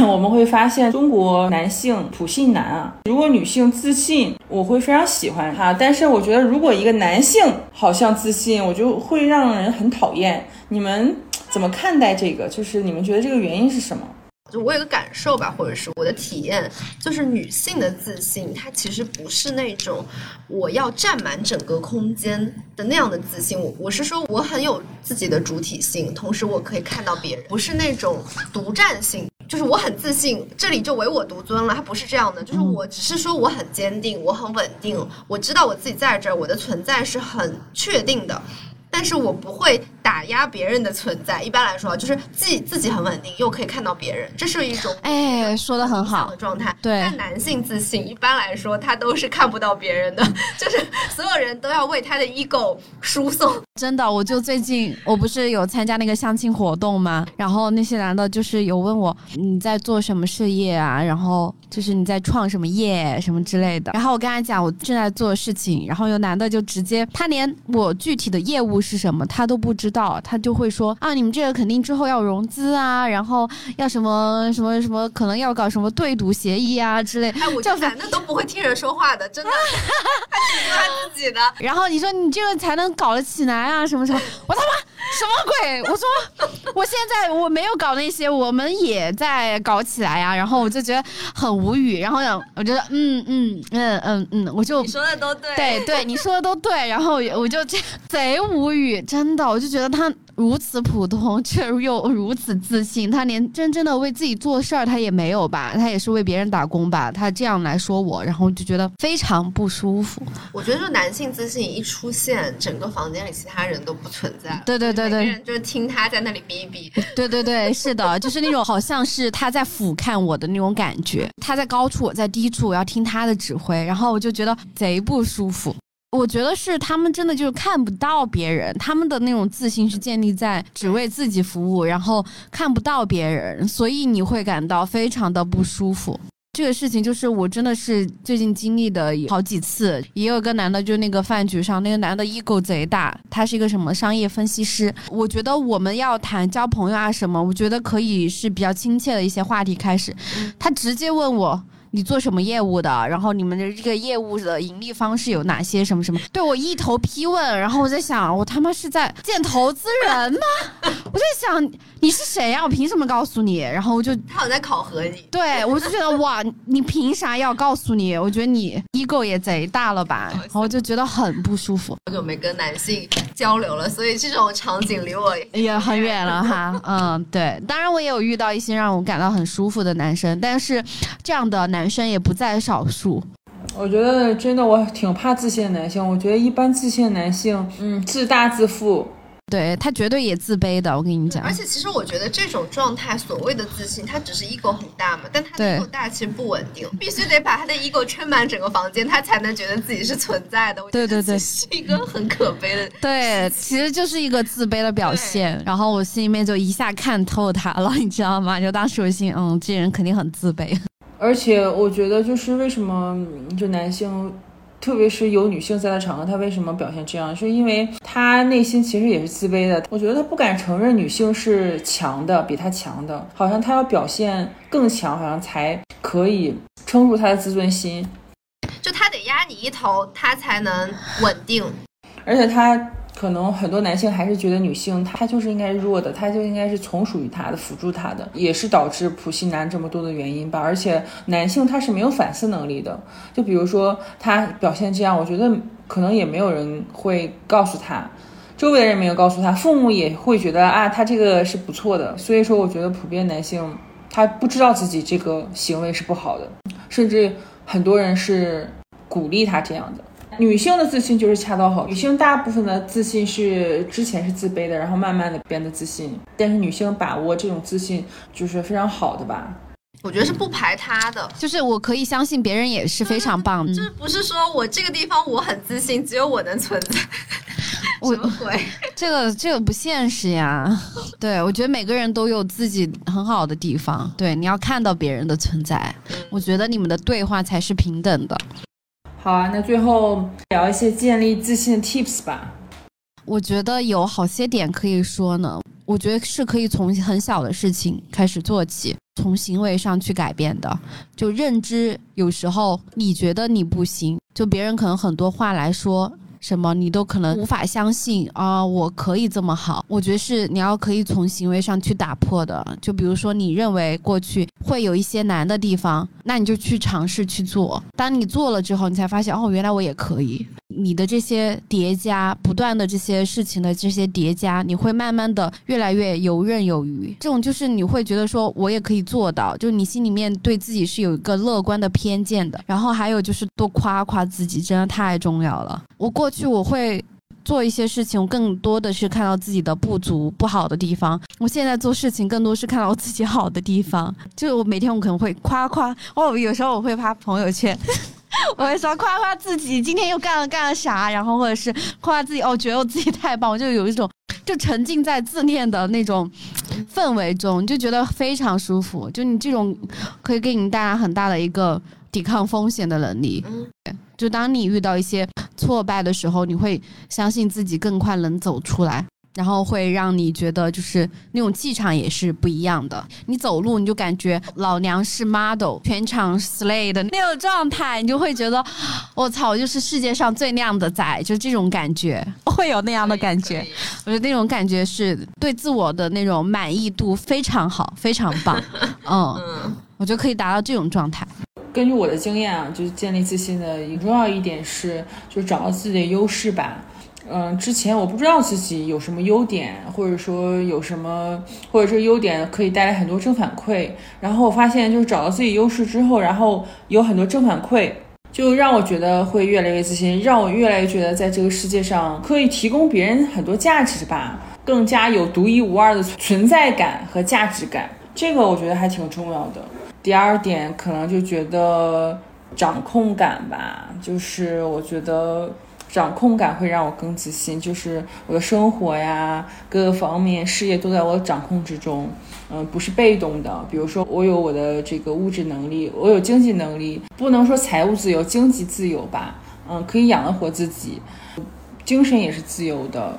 我们会发现中国男性普信男啊，如果女性自信，我会非常喜欢他。但是我觉得，如果一个男性好像自信，我就会让人很讨厌。你们怎么看待这个？就是你们觉得这个原因是什么？就我有个感受吧，或者是我的体验，就是女性的自信，它其实不是那种我要占满整个空间的那样的自信。我我是说，我很有自己的主体性，同时我可以看到别人，不是那种独占性。就是我很自信，这里就唯我独尊了。它不是这样的，就是我只是说我很坚定，我很稳定，我知道我自己在这儿，我的存在是很确定的。但是我不会打压别人的存在。一般来说，就是既自己很稳定，又可以看到别人，这是一种哎，说的很好的状态。对，但男性自信一般来说，他都是看不到别人的，就是所有人都要为他的 ego 输送。真的，我就最近我不是有参加那个相亲活动吗？然后那些男的就是有问我你在做什么事业啊？然后就是你在创什么业什么之类的。然后我跟他讲我正在做事情，然后有男的就直接他连我具体的业务。是什么他都不知道，他就会说啊，你们这个肯定之后要融资啊，然后要什么什么什么，可能要搞什么对赌协议啊之类。哎，我就反正都不会听人说话的，真的，他只说他自己的。然后你说你这个才能搞得起来啊，什么什么，我他妈什么鬼？我说我现在我没有搞那些，我们也在搞起来呀。然后我就觉得很无语，然后我觉得嗯嗯嗯嗯嗯，我就你说的都对，对对，你说的都对。然后我就这贼无。语真的，我就觉得他如此普通，却又如此自信。他连真正的为自己做事儿，他也没有吧？他也是为别人打工吧？他这样来说我，然后就觉得非常不舒服。我觉得，就男性自信一出现，整个房间里其他人都不存在。对对对对，就是听他在那里逼逼。对对对，是的，就是那种好像是他在俯瞰我的那种感觉。他在高处，我在低处，我要听他的指挥，然后我就觉得贼不舒服。我觉得是他们真的就是看不到别人，他们的那种自信是建立在只为自己服务，然后看不到别人，所以你会感到非常的不舒服。这个事情就是我真的是最近经历的好几次，也有个男的，就那个饭局上，那个男的 ego 贼大，他是一个什么商业分析师。我觉得我们要谈交朋友啊什么，我觉得可以是比较亲切的一些话题开始。他直接问我。你做什么业务的？然后你们的这个业务的盈利方式有哪些？什么什么？对我一头批问，然后我在想，我他妈是在见投资人吗？我在想你是谁呀？我凭什么告诉你？然后我就 他有在考核你。对，我就觉得哇，你凭啥要告诉你？我觉得你 ego 也贼大了吧？然后我就觉得很不舒服。好久没跟男性交流了，所以这种场景离我也很远了哈。嗯，对，当然我也有遇到一些让我感到很舒服的男生，但是这样的男。生也不在少数，我觉得真的我挺怕自信的男性。我觉得一般自信的男性，嗯，自大自负，对他绝对也自卑的。我跟你讲，而且其实我觉得这种状态，所谓的自信，他只是 ego 很大嘛，但他的 ego 大其实不稳定，必须得把他的 ego 撑满整个房间，他才能觉得自己是存在的。对对对，是一个很可悲的。对，其实就是一个自卑的表现。然后我心里面就一下看透他了，你知道吗？就当时我心，嗯，这人肯定很自卑。而且我觉得，就是为什么就男性，特别是有女性在的场合，她为什么表现这样？是因为她内心其实也是自卑的。我觉得她不敢承认女性是强的，比她强的，好像她要表现更强，好像才可以撑住她的自尊心。就她得压你一头，她才能稳定。而且他。可能很多男性还是觉得女性她就是应该弱的，她就应该是从属于他的，辅助他的，也是导致普信男这么多的原因吧。而且男性他是没有反思能力的，就比如说他表现这样，我觉得可能也没有人会告诉他，周围的人没有告诉他，父母也会觉得啊，他这个是不错的。所以说，我觉得普遍男性他不知道自己这个行为是不好的，甚至很多人是鼓励他这样的。女性的自信就是恰到好，女性大部分的自信是之前是自卑的，然后慢慢的变得自信。但是女性把握这种自信就是非常好的吧？我觉得是不排他的，就是我可以相信别人也是非常棒的。就是不是说我这个地方我很自信，只有我能存在？什么鬼？这个这个不现实呀。对，我觉得每个人都有自己很好的地方。对，你要看到别人的存在。我觉得你们的对话才是平等的。好啊，那最后聊一些建立自信的 tips 吧。我觉得有好些点可以说呢。我觉得是可以从很小的事情开始做起，从行为上去改变的。就认知，有时候你觉得你不行，就别人可能很多话来说。什么你都可能无法相信啊！我可以这么好，我觉得是你要可以从行为上去打破的。就比如说，你认为过去会有一些难的地方，那你就去尝试去做。当你做了之后，你才发现哦，原来我也可以。你的这些叠加，不断的这些事情的这些叠加，你会慢慢的越来越游刃有余。这种就是你会觉得说，我也可以做到，就你心里面对自己是有一个乐观的偏见的。然后还有就是多夸夸自己，真的太重要了。我过去我会做一些事情，更多的是看到自己的不足、不好的地方。我现在做事情更多是看到我自己好的地方。就是我每天我可能会夸夸哦，有时候我会发朋友圈。我会说夸夸自己今天又干了干了啥，然后或者是夸夸自己哦，觉得我自己太棒，我就有一种就沉浸在自恋的那种氛围中，就觉得非常舒服。就你这种可以给你带来很大的一个抵抗风险的能力。就当你遇到一些挫败的时候，你会相信自己更快能走出来。然后会让你觉得就是那种气场也是不一样的。你走路你就感觉老娘是 model，全场 slay 的那种状态，你就会觉得我操，就是世界上最靓的仔，就这种感觉，会有那样的感觉。我觉得那种感觉是对自我的那种满意度非常好，非常棒。嗯，我觉得可以达到这种状态。根据我的经验啊，就是建立自信的很重要一点是，就是找到自己的优势吧。嗯，之前我不知道自己有什么优点，或者说有什么，或者说优点可以带来很多正反馈。然后我发现，就是找到自己优势之后，然后有很多正反馈，就让我觉得会越来越自信，让我越来越觉得在这个世界上可以提供别人很多价值吧，更加有独一无二的存在感和价值感。这个我觉得还挺重要的。第二点可能就觉得掌控感吧，就是我觉得。掌控感会让我更自信，就是我的生活呀，各个方面事业都在我的掌控之中，嗯，不是被动的。比如说，我有我的这个物质能力，我有经济能力，不能说财务自由，经济自由吧，嗯，可以养得活自己，精神也是自由的，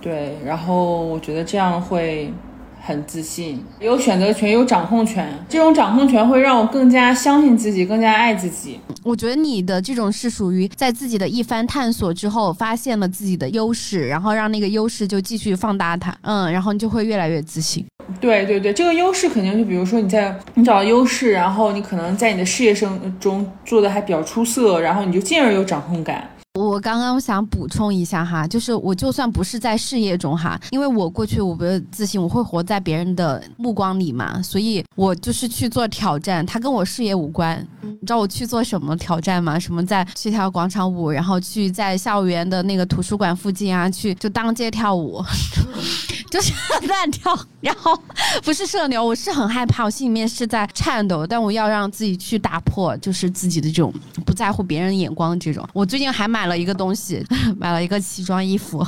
对。然后我觉得这样会。很自信，有选择权，有掌控权。这种掌控权会让我更加相信自己，更加爱自己。我觉得你的这种是属于在自己的一番探索之后，发现了自己的优势，然后让那个优势就继续放大它。嗯，然后你就会越来越自信。对对对，这个优势肯定就比如说你在你找到优势，然后你可能在你的事业生中做的还比较出色，然后你就进而有掌控感。我刚刚想补充一下哈，就是我就算不是在事业中哈，因为我过去我不自信，我会活在别人的目光里嘛，所以我就是去做挑战，它跟我事业无关。你知道我去做什么挑战吗？什么在去跳广场舞，然后去在校园的那个图书馆附近啊，去就当街跳舞。就是乱跳，然后不是社牛，我是很害怕，我心里面是在颤抖，但我要让自己去打破，就是自己的这种不在乎别人眼光的这种。我最近还买了一个东西，买了一个奇装衣服，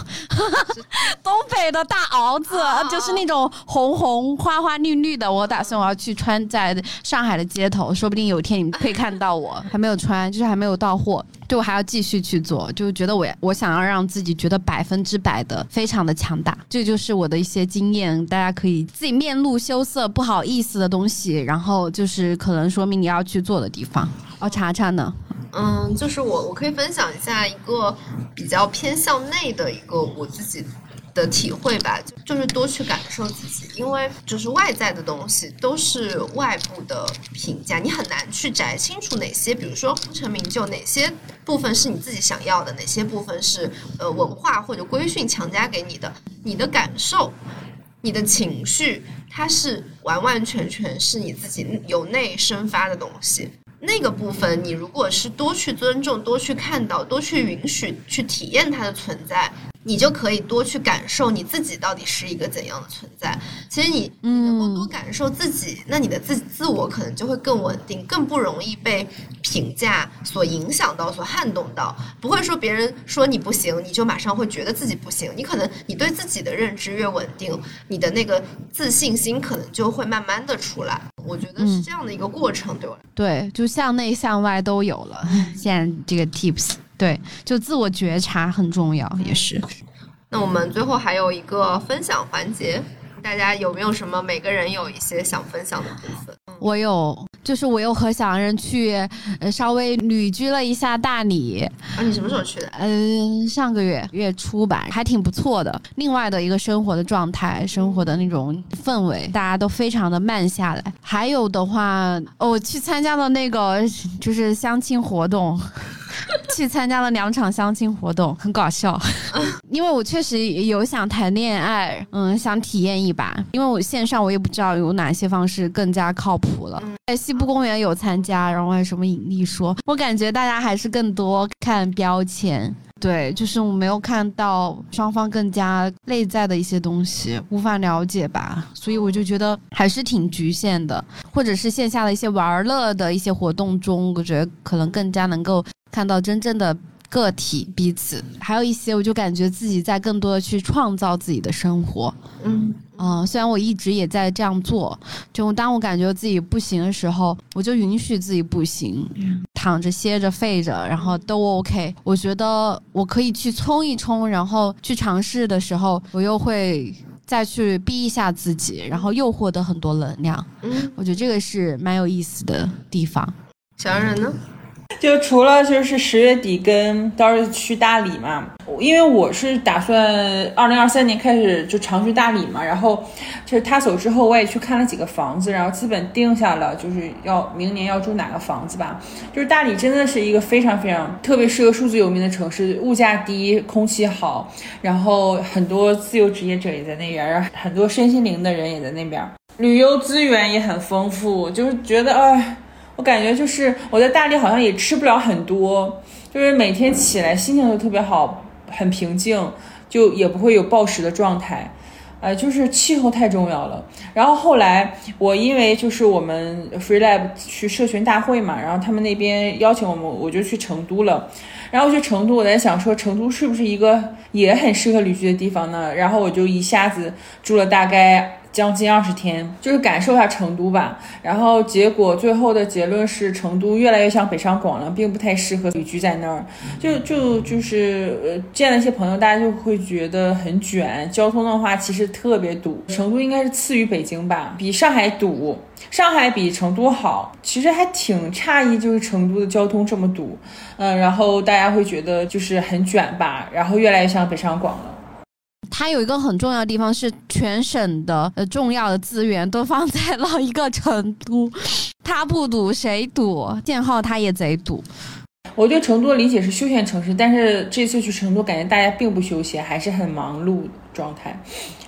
东北的大袄子，就是那种红红花花绿绿的。我打算我要去穿在上海的街头，说不定有一天你们可以看到我，还没有穿，就是还没有到货。就我还要继续去做，就觉得我我想要让自己觉得百分之百的非常的强大，这就是我的一些经验，大家可以自己面露羞涩、不好意思的东西，然后就是可能说明你要去做的地方。哦，查查呢？嗯，就是我我可以分享一下一个比较偏向内的一个我自己。的体会吧，就就是多去感受自己，因为就是外在的东西都是外部的评价，你很难去摘清楚哪些，比如说功成名就哪些部分是你自己想要的，哪些部分是呃文化或者规训强加给你的，你的感受，你的情绪，它是完完全全是你自己由内生发的东西，那个部分你如果是多去尊重，多去看到，多去允许，去体验它的存在。你就可以多去感受你自己到底是一个怎样的存在。其实你能够多感受自己，那你的自自我可能就会更稳定，更不容易被评价所影响到、所撼动到。不会说别人说你不行，你就马上会觉得自己不行。你可能你对自己的认知越稳定，你的那个自信心可能就会慢慢的出来。我觉得是这样的一个过程，对吧？对，就向内向外都有了。现在这个 tips。对，就自我觉察很重要，也是。那我们最后还有一个分享环节，大家有没有什么？每个人有一些想分享的部分。我有，就是我又和小洋人去，呃，稍微旅居了一下大理。啊，你什么时候去的？嗯，上个月月初吧，还挺不错的。另外的一个生活的状态，生活的那种氛围，大家都非常的慢下来。还有的话，我去参加了那个就是相亲活动。去参加了两场相亲活动，很搞笑。因为我确实有想谈恋爱，嗯，想体验一把。因为我线上我也不知道有哪些方式更加靠谱了。在西部公园有参加，然后还有什么引力说，我感觉大家还是更多看标签。对，就是我没有看到双方更加内在的一些东西，无法了解吧。所以我就觉得还是挺局限的，或者是线下的一些玩乐的一些活动中，我觉得可能更加能够。看到真正的个体彼此，还有一些，我就感觉自己在更多的去创造自己的生活。嗯嗯，虽然我一直也在这样做，就当我感觉自己不行的时候，我就允许自己不行，躺着歇着废着，然后都 OK。我觉得我可以去冲一冲，然后去尝试的时候，我又会再去逼一下自己，然后又获得很多能量。嗯，我觉得这个是蛮有意思的地方。小人呢？就除了就是十月底跟到时候去大理嘛，因为我是打算二零二三年开始就常去大理嘛，然后就是他走之后我也去看了几个房子，然后基本定下了就是要明年要住哪个房子吧。就是大理真的是一个非常非常特别适合数字游民的城市，物价低，空气好，然后很多自由职业者也在那边，然后很多身心灵的人也在那边，旅游资源也很丰富，就是觉得哎。我感觉就是我在大理好像也吃不了很多，就是每天起来心情都特别好，很平静，就也不会有暴食的状态。呃，就是气候太重要了。然后后来我因为就是我们 Free Lab 去社群大会嘛，然后他们那边邀请我们，我就去成都了。然后去成都，我在想说成都是不是一个也很适合旅居的地方呢？然后我就一下子住了大概。将近二十天，就是感受一下成都吧。然后结果最后的结论是，成都越来越像北上广了，并不太适合旅居在那儿。就就就是呃，见了一些朋友，大家就会觉得很卷。交通的话，其实特别堵。成都应该是次于北京吧，比上海堵。上海比成都好，其实还挺诧异，就是成都的交通这么堵。嗯，然后大家会觉得就是很卷吧，然后越来越像北上广了。它有一个很重要的地方是，全省的呃重要的资源都放在了一个成都，它不堵谁堵？建浩他也贼堵。我对成都的理解是休闲城市，但是这次去成都，感觉大家并不休闲，还是很忙碌状态，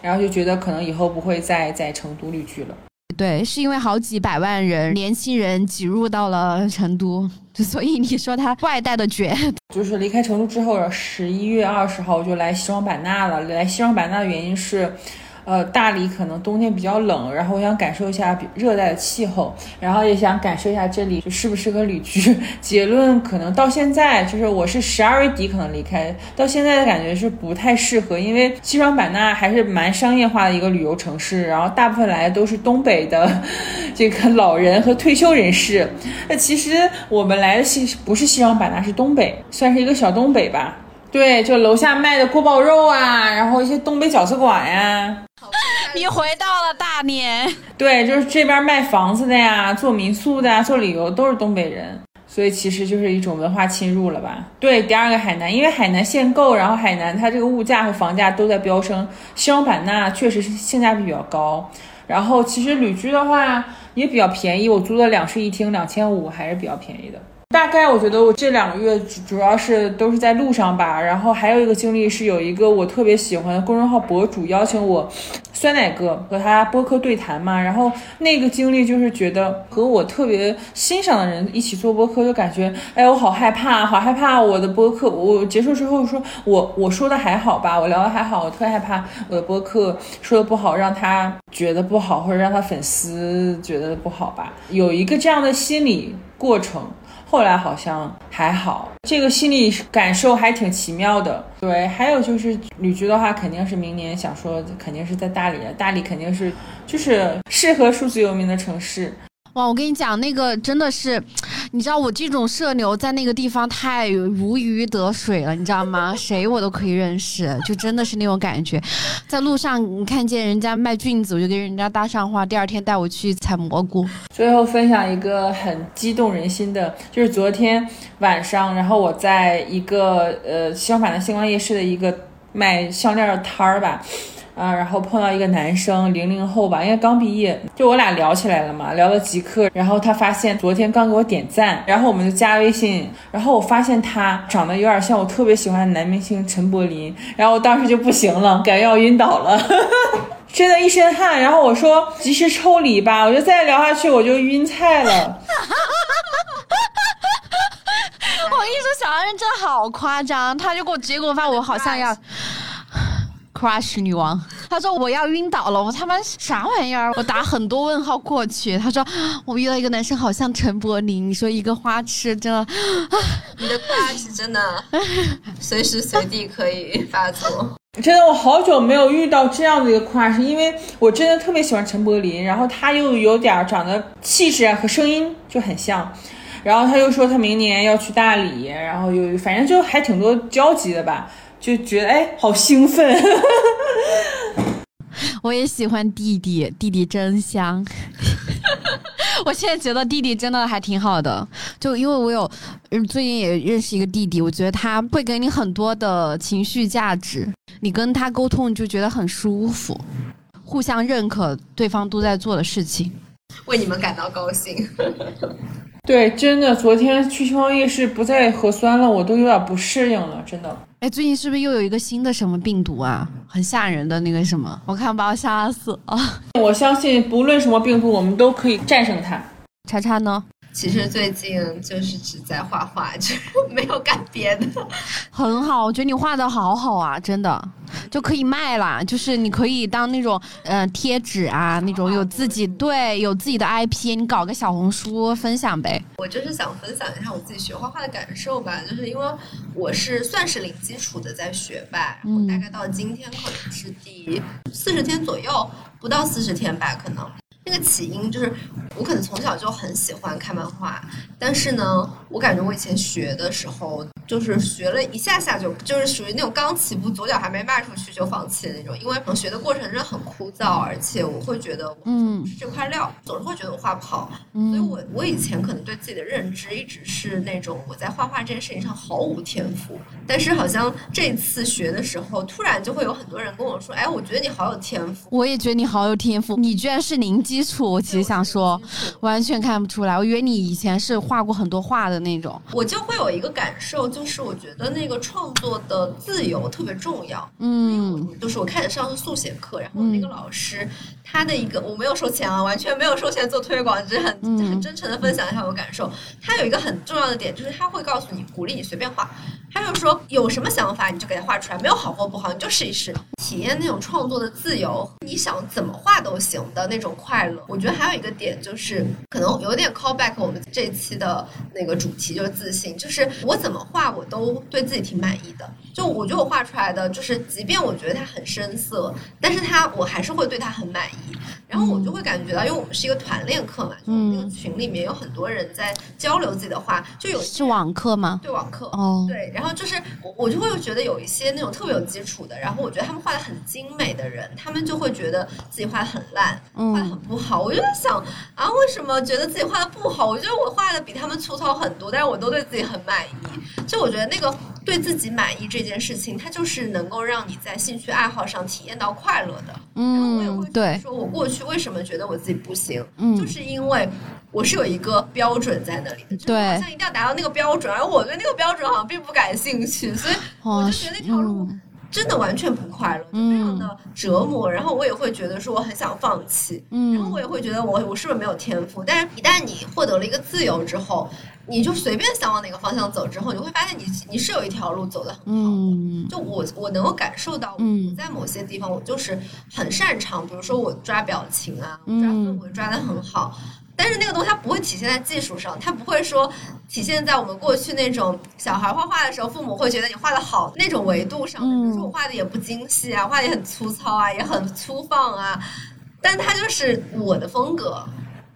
然后就觉得可能以后不会再在成都旅居了。对，是因为好几百万人年轻人挤入到了成都，所以你说他外带的卷。就是离开成都之后，十一月二十号就来西双版纳了。来西双版纳的原因是。呃，大理可能冬天比较冷，然后我想感受一下热带的气候，然后也想感受一下这里适不适合旅居。结论可能到现在就是我是十二月底可能离开，到现在的感觉是不太适合，因为西双版纳还是蛮商业化的一个旅游城市，然后大部分来的都是东北的 这个老人和退休人士。那其实我们来的西不是西双版纳，是东北，算是一个小东北吧。对，就楼下卖的锅包肉啊，然后一些东北饺子馆呀。你回到了大连，对，就是这边卖房子的呀，做民宿的呀，做旅游都是东北人，所以其实就是一种文化侵入了吧？对，第二个海南，因为海南限购，然后海南它这个物价和房价都在飙升，西双版纳确实是性价比比较高，然后其实旅居的话也比较便宜，我租的两室一厅两千五还是比较便宜的。大概我觉得我这两个月主主要是都是在路上吧，然后还有一个经历是有一个我特别喜欢的公众号博主邀请我，酸奶哥和他播客对谈嘛，然后那个经历就是觉得和我特别欣赏的人一起做播客，就感觉哎我好害怕，好害怕我的播客，我结束之后说我我说的还好吧，我聊的还好，我特害怕我的播客说的不好，让他觉得不好，或者让他粉丝觉得不好吧，有一个这样的心理过程。后来好像还好，这个心理感受还挺奇妙的。对，还有就是旅居的话，肯定是明年想说，肯定是在大理。大理肯定是就是适合数字游民的城市。哇，我跟你讲，那个真的是，你知道我这种社牛在那个地方太如鱼得水了，你知道吗？谁我都可以认识，就真的是那种感觉。在路上你看见人家卖菌子，我就跟人家搭上话，第二天带我去采蘑菇。最后分享一个很激动人心的，就是昨天晚上，然后我在一个呃相反的星光夜市的一个卖项链的摊儿吧。啊，然后碰到一个男生，零零后吧，应该刚毕业，就我俩聊起来了嘛，聊了即刻。然后他发现昨天刚给我点赞，然后我们就加微信。然后我发现他长得有点像我特别喜欢的男明星陈柏霖，然后我当时就不行了，感觉要晕倒了，真的一身汗。然后我说及时抽离吧，我就再聊下去我就晕菜了。我跟你说，小安人真的好夸张，他就给我直接给我发，我好像要。Crush 女王，她说我要晕倒了，我他妈啥玩意儿？我打很多问号过去。她说我遇到一个男生，好像陈柏霖。你说一个花痴，真的，你的 crush 真的 随时随地可以发作。真的，我好久没有遇到这样的一个 crush，因为我真的特别喜欢陈柏霖，然后他又有点长得气质啊和声音就很像，然后他又说他明年要去大理，然后又反正就还挺多交集的吧。就觉得哎，好兴奋！我也喜欢弟弟，弟弟真香。我现在觉得弟弟真的还挺好的，就因为我有最近也认识一个弟弟，我觉得他会给你很多的情绪价值，你跟他沟通就觉得很舒服，互相认可对方都在做的事情，为你们感到高兴。对，真的，昨天去星光夜市不再核酸了，我都有点不适应了，真的。哎，最近是不是又有一个新的什么病毒啊？很吓人的那个什么，我看把我吓死啊。我相信不论什么病毒，我们都可以战胜它。查查呢？其实最近就是只在画画，就是 没有干别的。很好，我觉得你画的好好啊，真的就可以卖啦。就是你可以当那种呃贴纸啊，那种有自己对有自己的 IP，你搞个小红书分享呗。我就是想分享一下我自己学画画的感受吧，就是因为我是算是零基础的在学吧，然后大概到今天可能是第四十天左右，不到四十天吧，可能。那个起因就是，我可能从小就很喜欢看漫画，但是呢，我感觉我以前学的时候，就是学了一下下就就是属于那种刚起步，左脚还没迈出去就放弃的那种，因为学的过程真的很枯燥，而且我会觉得嗯不是这块料，总是会觉得我画不好，所以我我以前可能对自己的认知一直是那种我在画画这件事情上毫无天赋，但是好像这次学的时候，突然就会有很多人跟我说，哎，我觉得你好有天赋，我也觉得你好有天赋，你居然是零基。基础，我其实想说，完全看不出来。我以为你以前是画过很多画的那种。我就会有一个感受，就是我觉得那个创作的自由特别重要。嗯，就是我开始上速写课，然后那个老师他的一个我没有收钱啊，完全没有收钱做推广，只是很很真诚的分享一下我感受。他有一个很重要的点，就是他会告诉你，鼓励你随便画。他就说有什么想法你就给他画出来，没有好或不好你就试一试，体验那种创作的自由，你想怎么画都行的那种快乐。我觉得还有一个点就是，可能有点 call back 我们这期的那个主题就是自信，就是我怎么画我都对自己挺满意的。就我觉得我画出来的，就是即便我觉得它很深色，但是它我还是会对它很满意。然后我就会感觉到，因为我们是一个团练课嘛，就那个群里面有很多人在交流自己的画，就有是网课吗？对网课哦，对。然后就是我我就会觉得有一些那种特别有基础的，然后我觉得他们画的很精美的人，他们就会觉得自己画的很烂，画的很不好。我就在想啊，为什么觉得自己画的不好？我觉得我画的比他们粗糙很多，但是我都对自己很满意。就我觉得那个对自己满意这件事情，它就是能够让你在兴趣爱好上体验到快乐的。嗯，我也会说，我过去。为什么觉得我自己不行？嗯，就是因为我是有一个标准在那里的，对，好像一定要达到那个标准，而我对那个标准好像并不感兴趣，所以我就觉得那条路真的完全不快乐，就非常的折磨。然后我也会觉得说我很想放弃，嗯，然后我也会觉得我我是不是没有天赋？但是一旦你获得了一个自由之后。你就随便想往哪个方向走，之后你会发现你你是有一条路走的很好的。就我我能够感受到，我在某些地方我就是很擅长，比如说我抓表情啊，抓氛围抓的很好。但是那个东西它不会体现在技术上，它不会说体现在我们过去那种小孩画画的时候，父母会觉得你画的好那种维度上。比如说我画的也不精细啊，画的也很粗糙啊，也很粗放啊，但它就是我的风格。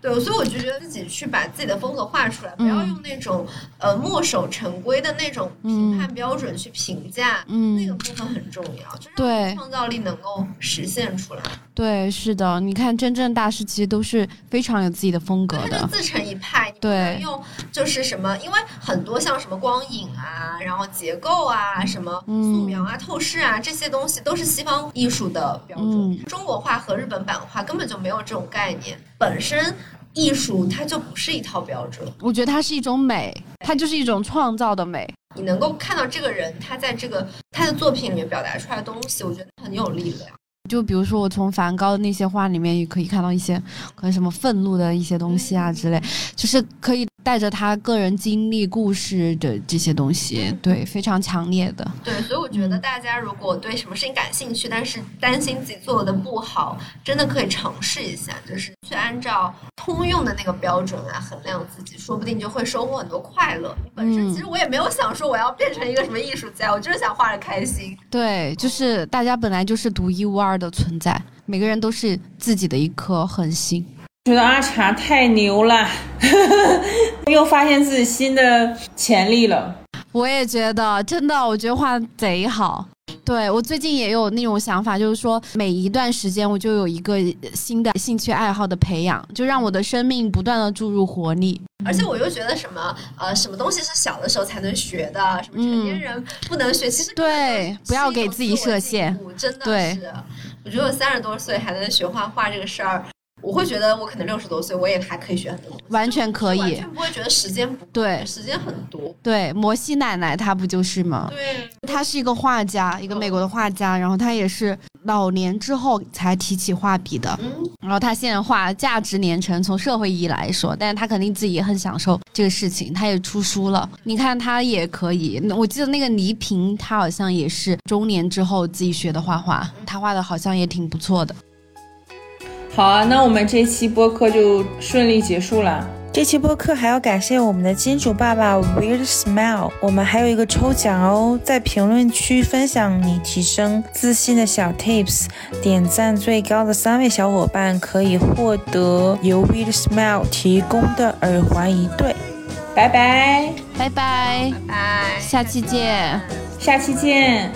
对，所以我就觉得自己去把自己的风格画出来，不要用那种呃墨守成规的那种评判标准去评价，那个部分很重要，就是创造力能够实现出来。对，是的，你看真正大师其实都是非常有自己的风格的，自成一派。对，用就是什么，因为很多像什么光影啊，然后结构啊，什么素描啊、透视啊这些东西，都是西方艺术的标准。中国画和日本版画根本就没有这种概念，本身。艺术它就不是一套标准，我觉得它是一种美，它就是一种创造的美。你能够看到这个人他在这个他的作品里面表达出来的东西，我觉得很有力量。就比如说，我从梵高的那些画里面也可以看到一些可能什么愤怒的一些东西啊之类，就是可以带着他个人经历故事的这些东西，对，非常强烈的。对，所以我觉得大家如果对什么事情感兴趣，但是担心自己做的不好，真的可以尝试一下，就是去按照通用的那个标准来衡量自己，说不定就会收获很多快乐。本身其实我也没有想说我要变成一个什么艺术家，我就是想画的开心。对，就是大家本来就是独一无二。的存在，每个人都是自己的一颗恒星。觉得阿茶太牛了，又发现自己新的潜力了。我也觉得，真的，我觉得画贼好。对我最近也有那种想法，就是说每一段时间我就有一个新的兴趣爱好的培养，就让我的生命不断的注入活力。而且我又觉得什么呃，什么东西是小的时候才能学的，什么成年人不能学，其实对，不要给自己设限，真的是。我觉得我三十多岁还能学画画这个事儿，我会觉得我可能六十多岁我也还可以学很多东西，完全可以，完全不会觉得时间不对，时间很多。对，摩西奶奶她不就是吗？对，她是一个画家，一个美国的画家，然后她也是老年之后才提起画笔的。嗯，然后她现在画价值连城，从社会意义来说，但是他肯定自己也很享受这个事情，她也出书了。你看她也可以，我记得那个倪萍，她好像也是中年之后自己学的画画，她画的好像也挺不错的。好啊，那我们这期播客就顺利结束了。这期播客还要感谢我们的金主爸爸 Weird Smile，我们还有一个抽奖哦，在评论区分享你提升自信的小 Tips，点赞最高的三位小伙伴可以获得由 Weird Smile 提供的耳环一对。拜拜，拜拜，拜，下期见。下期见。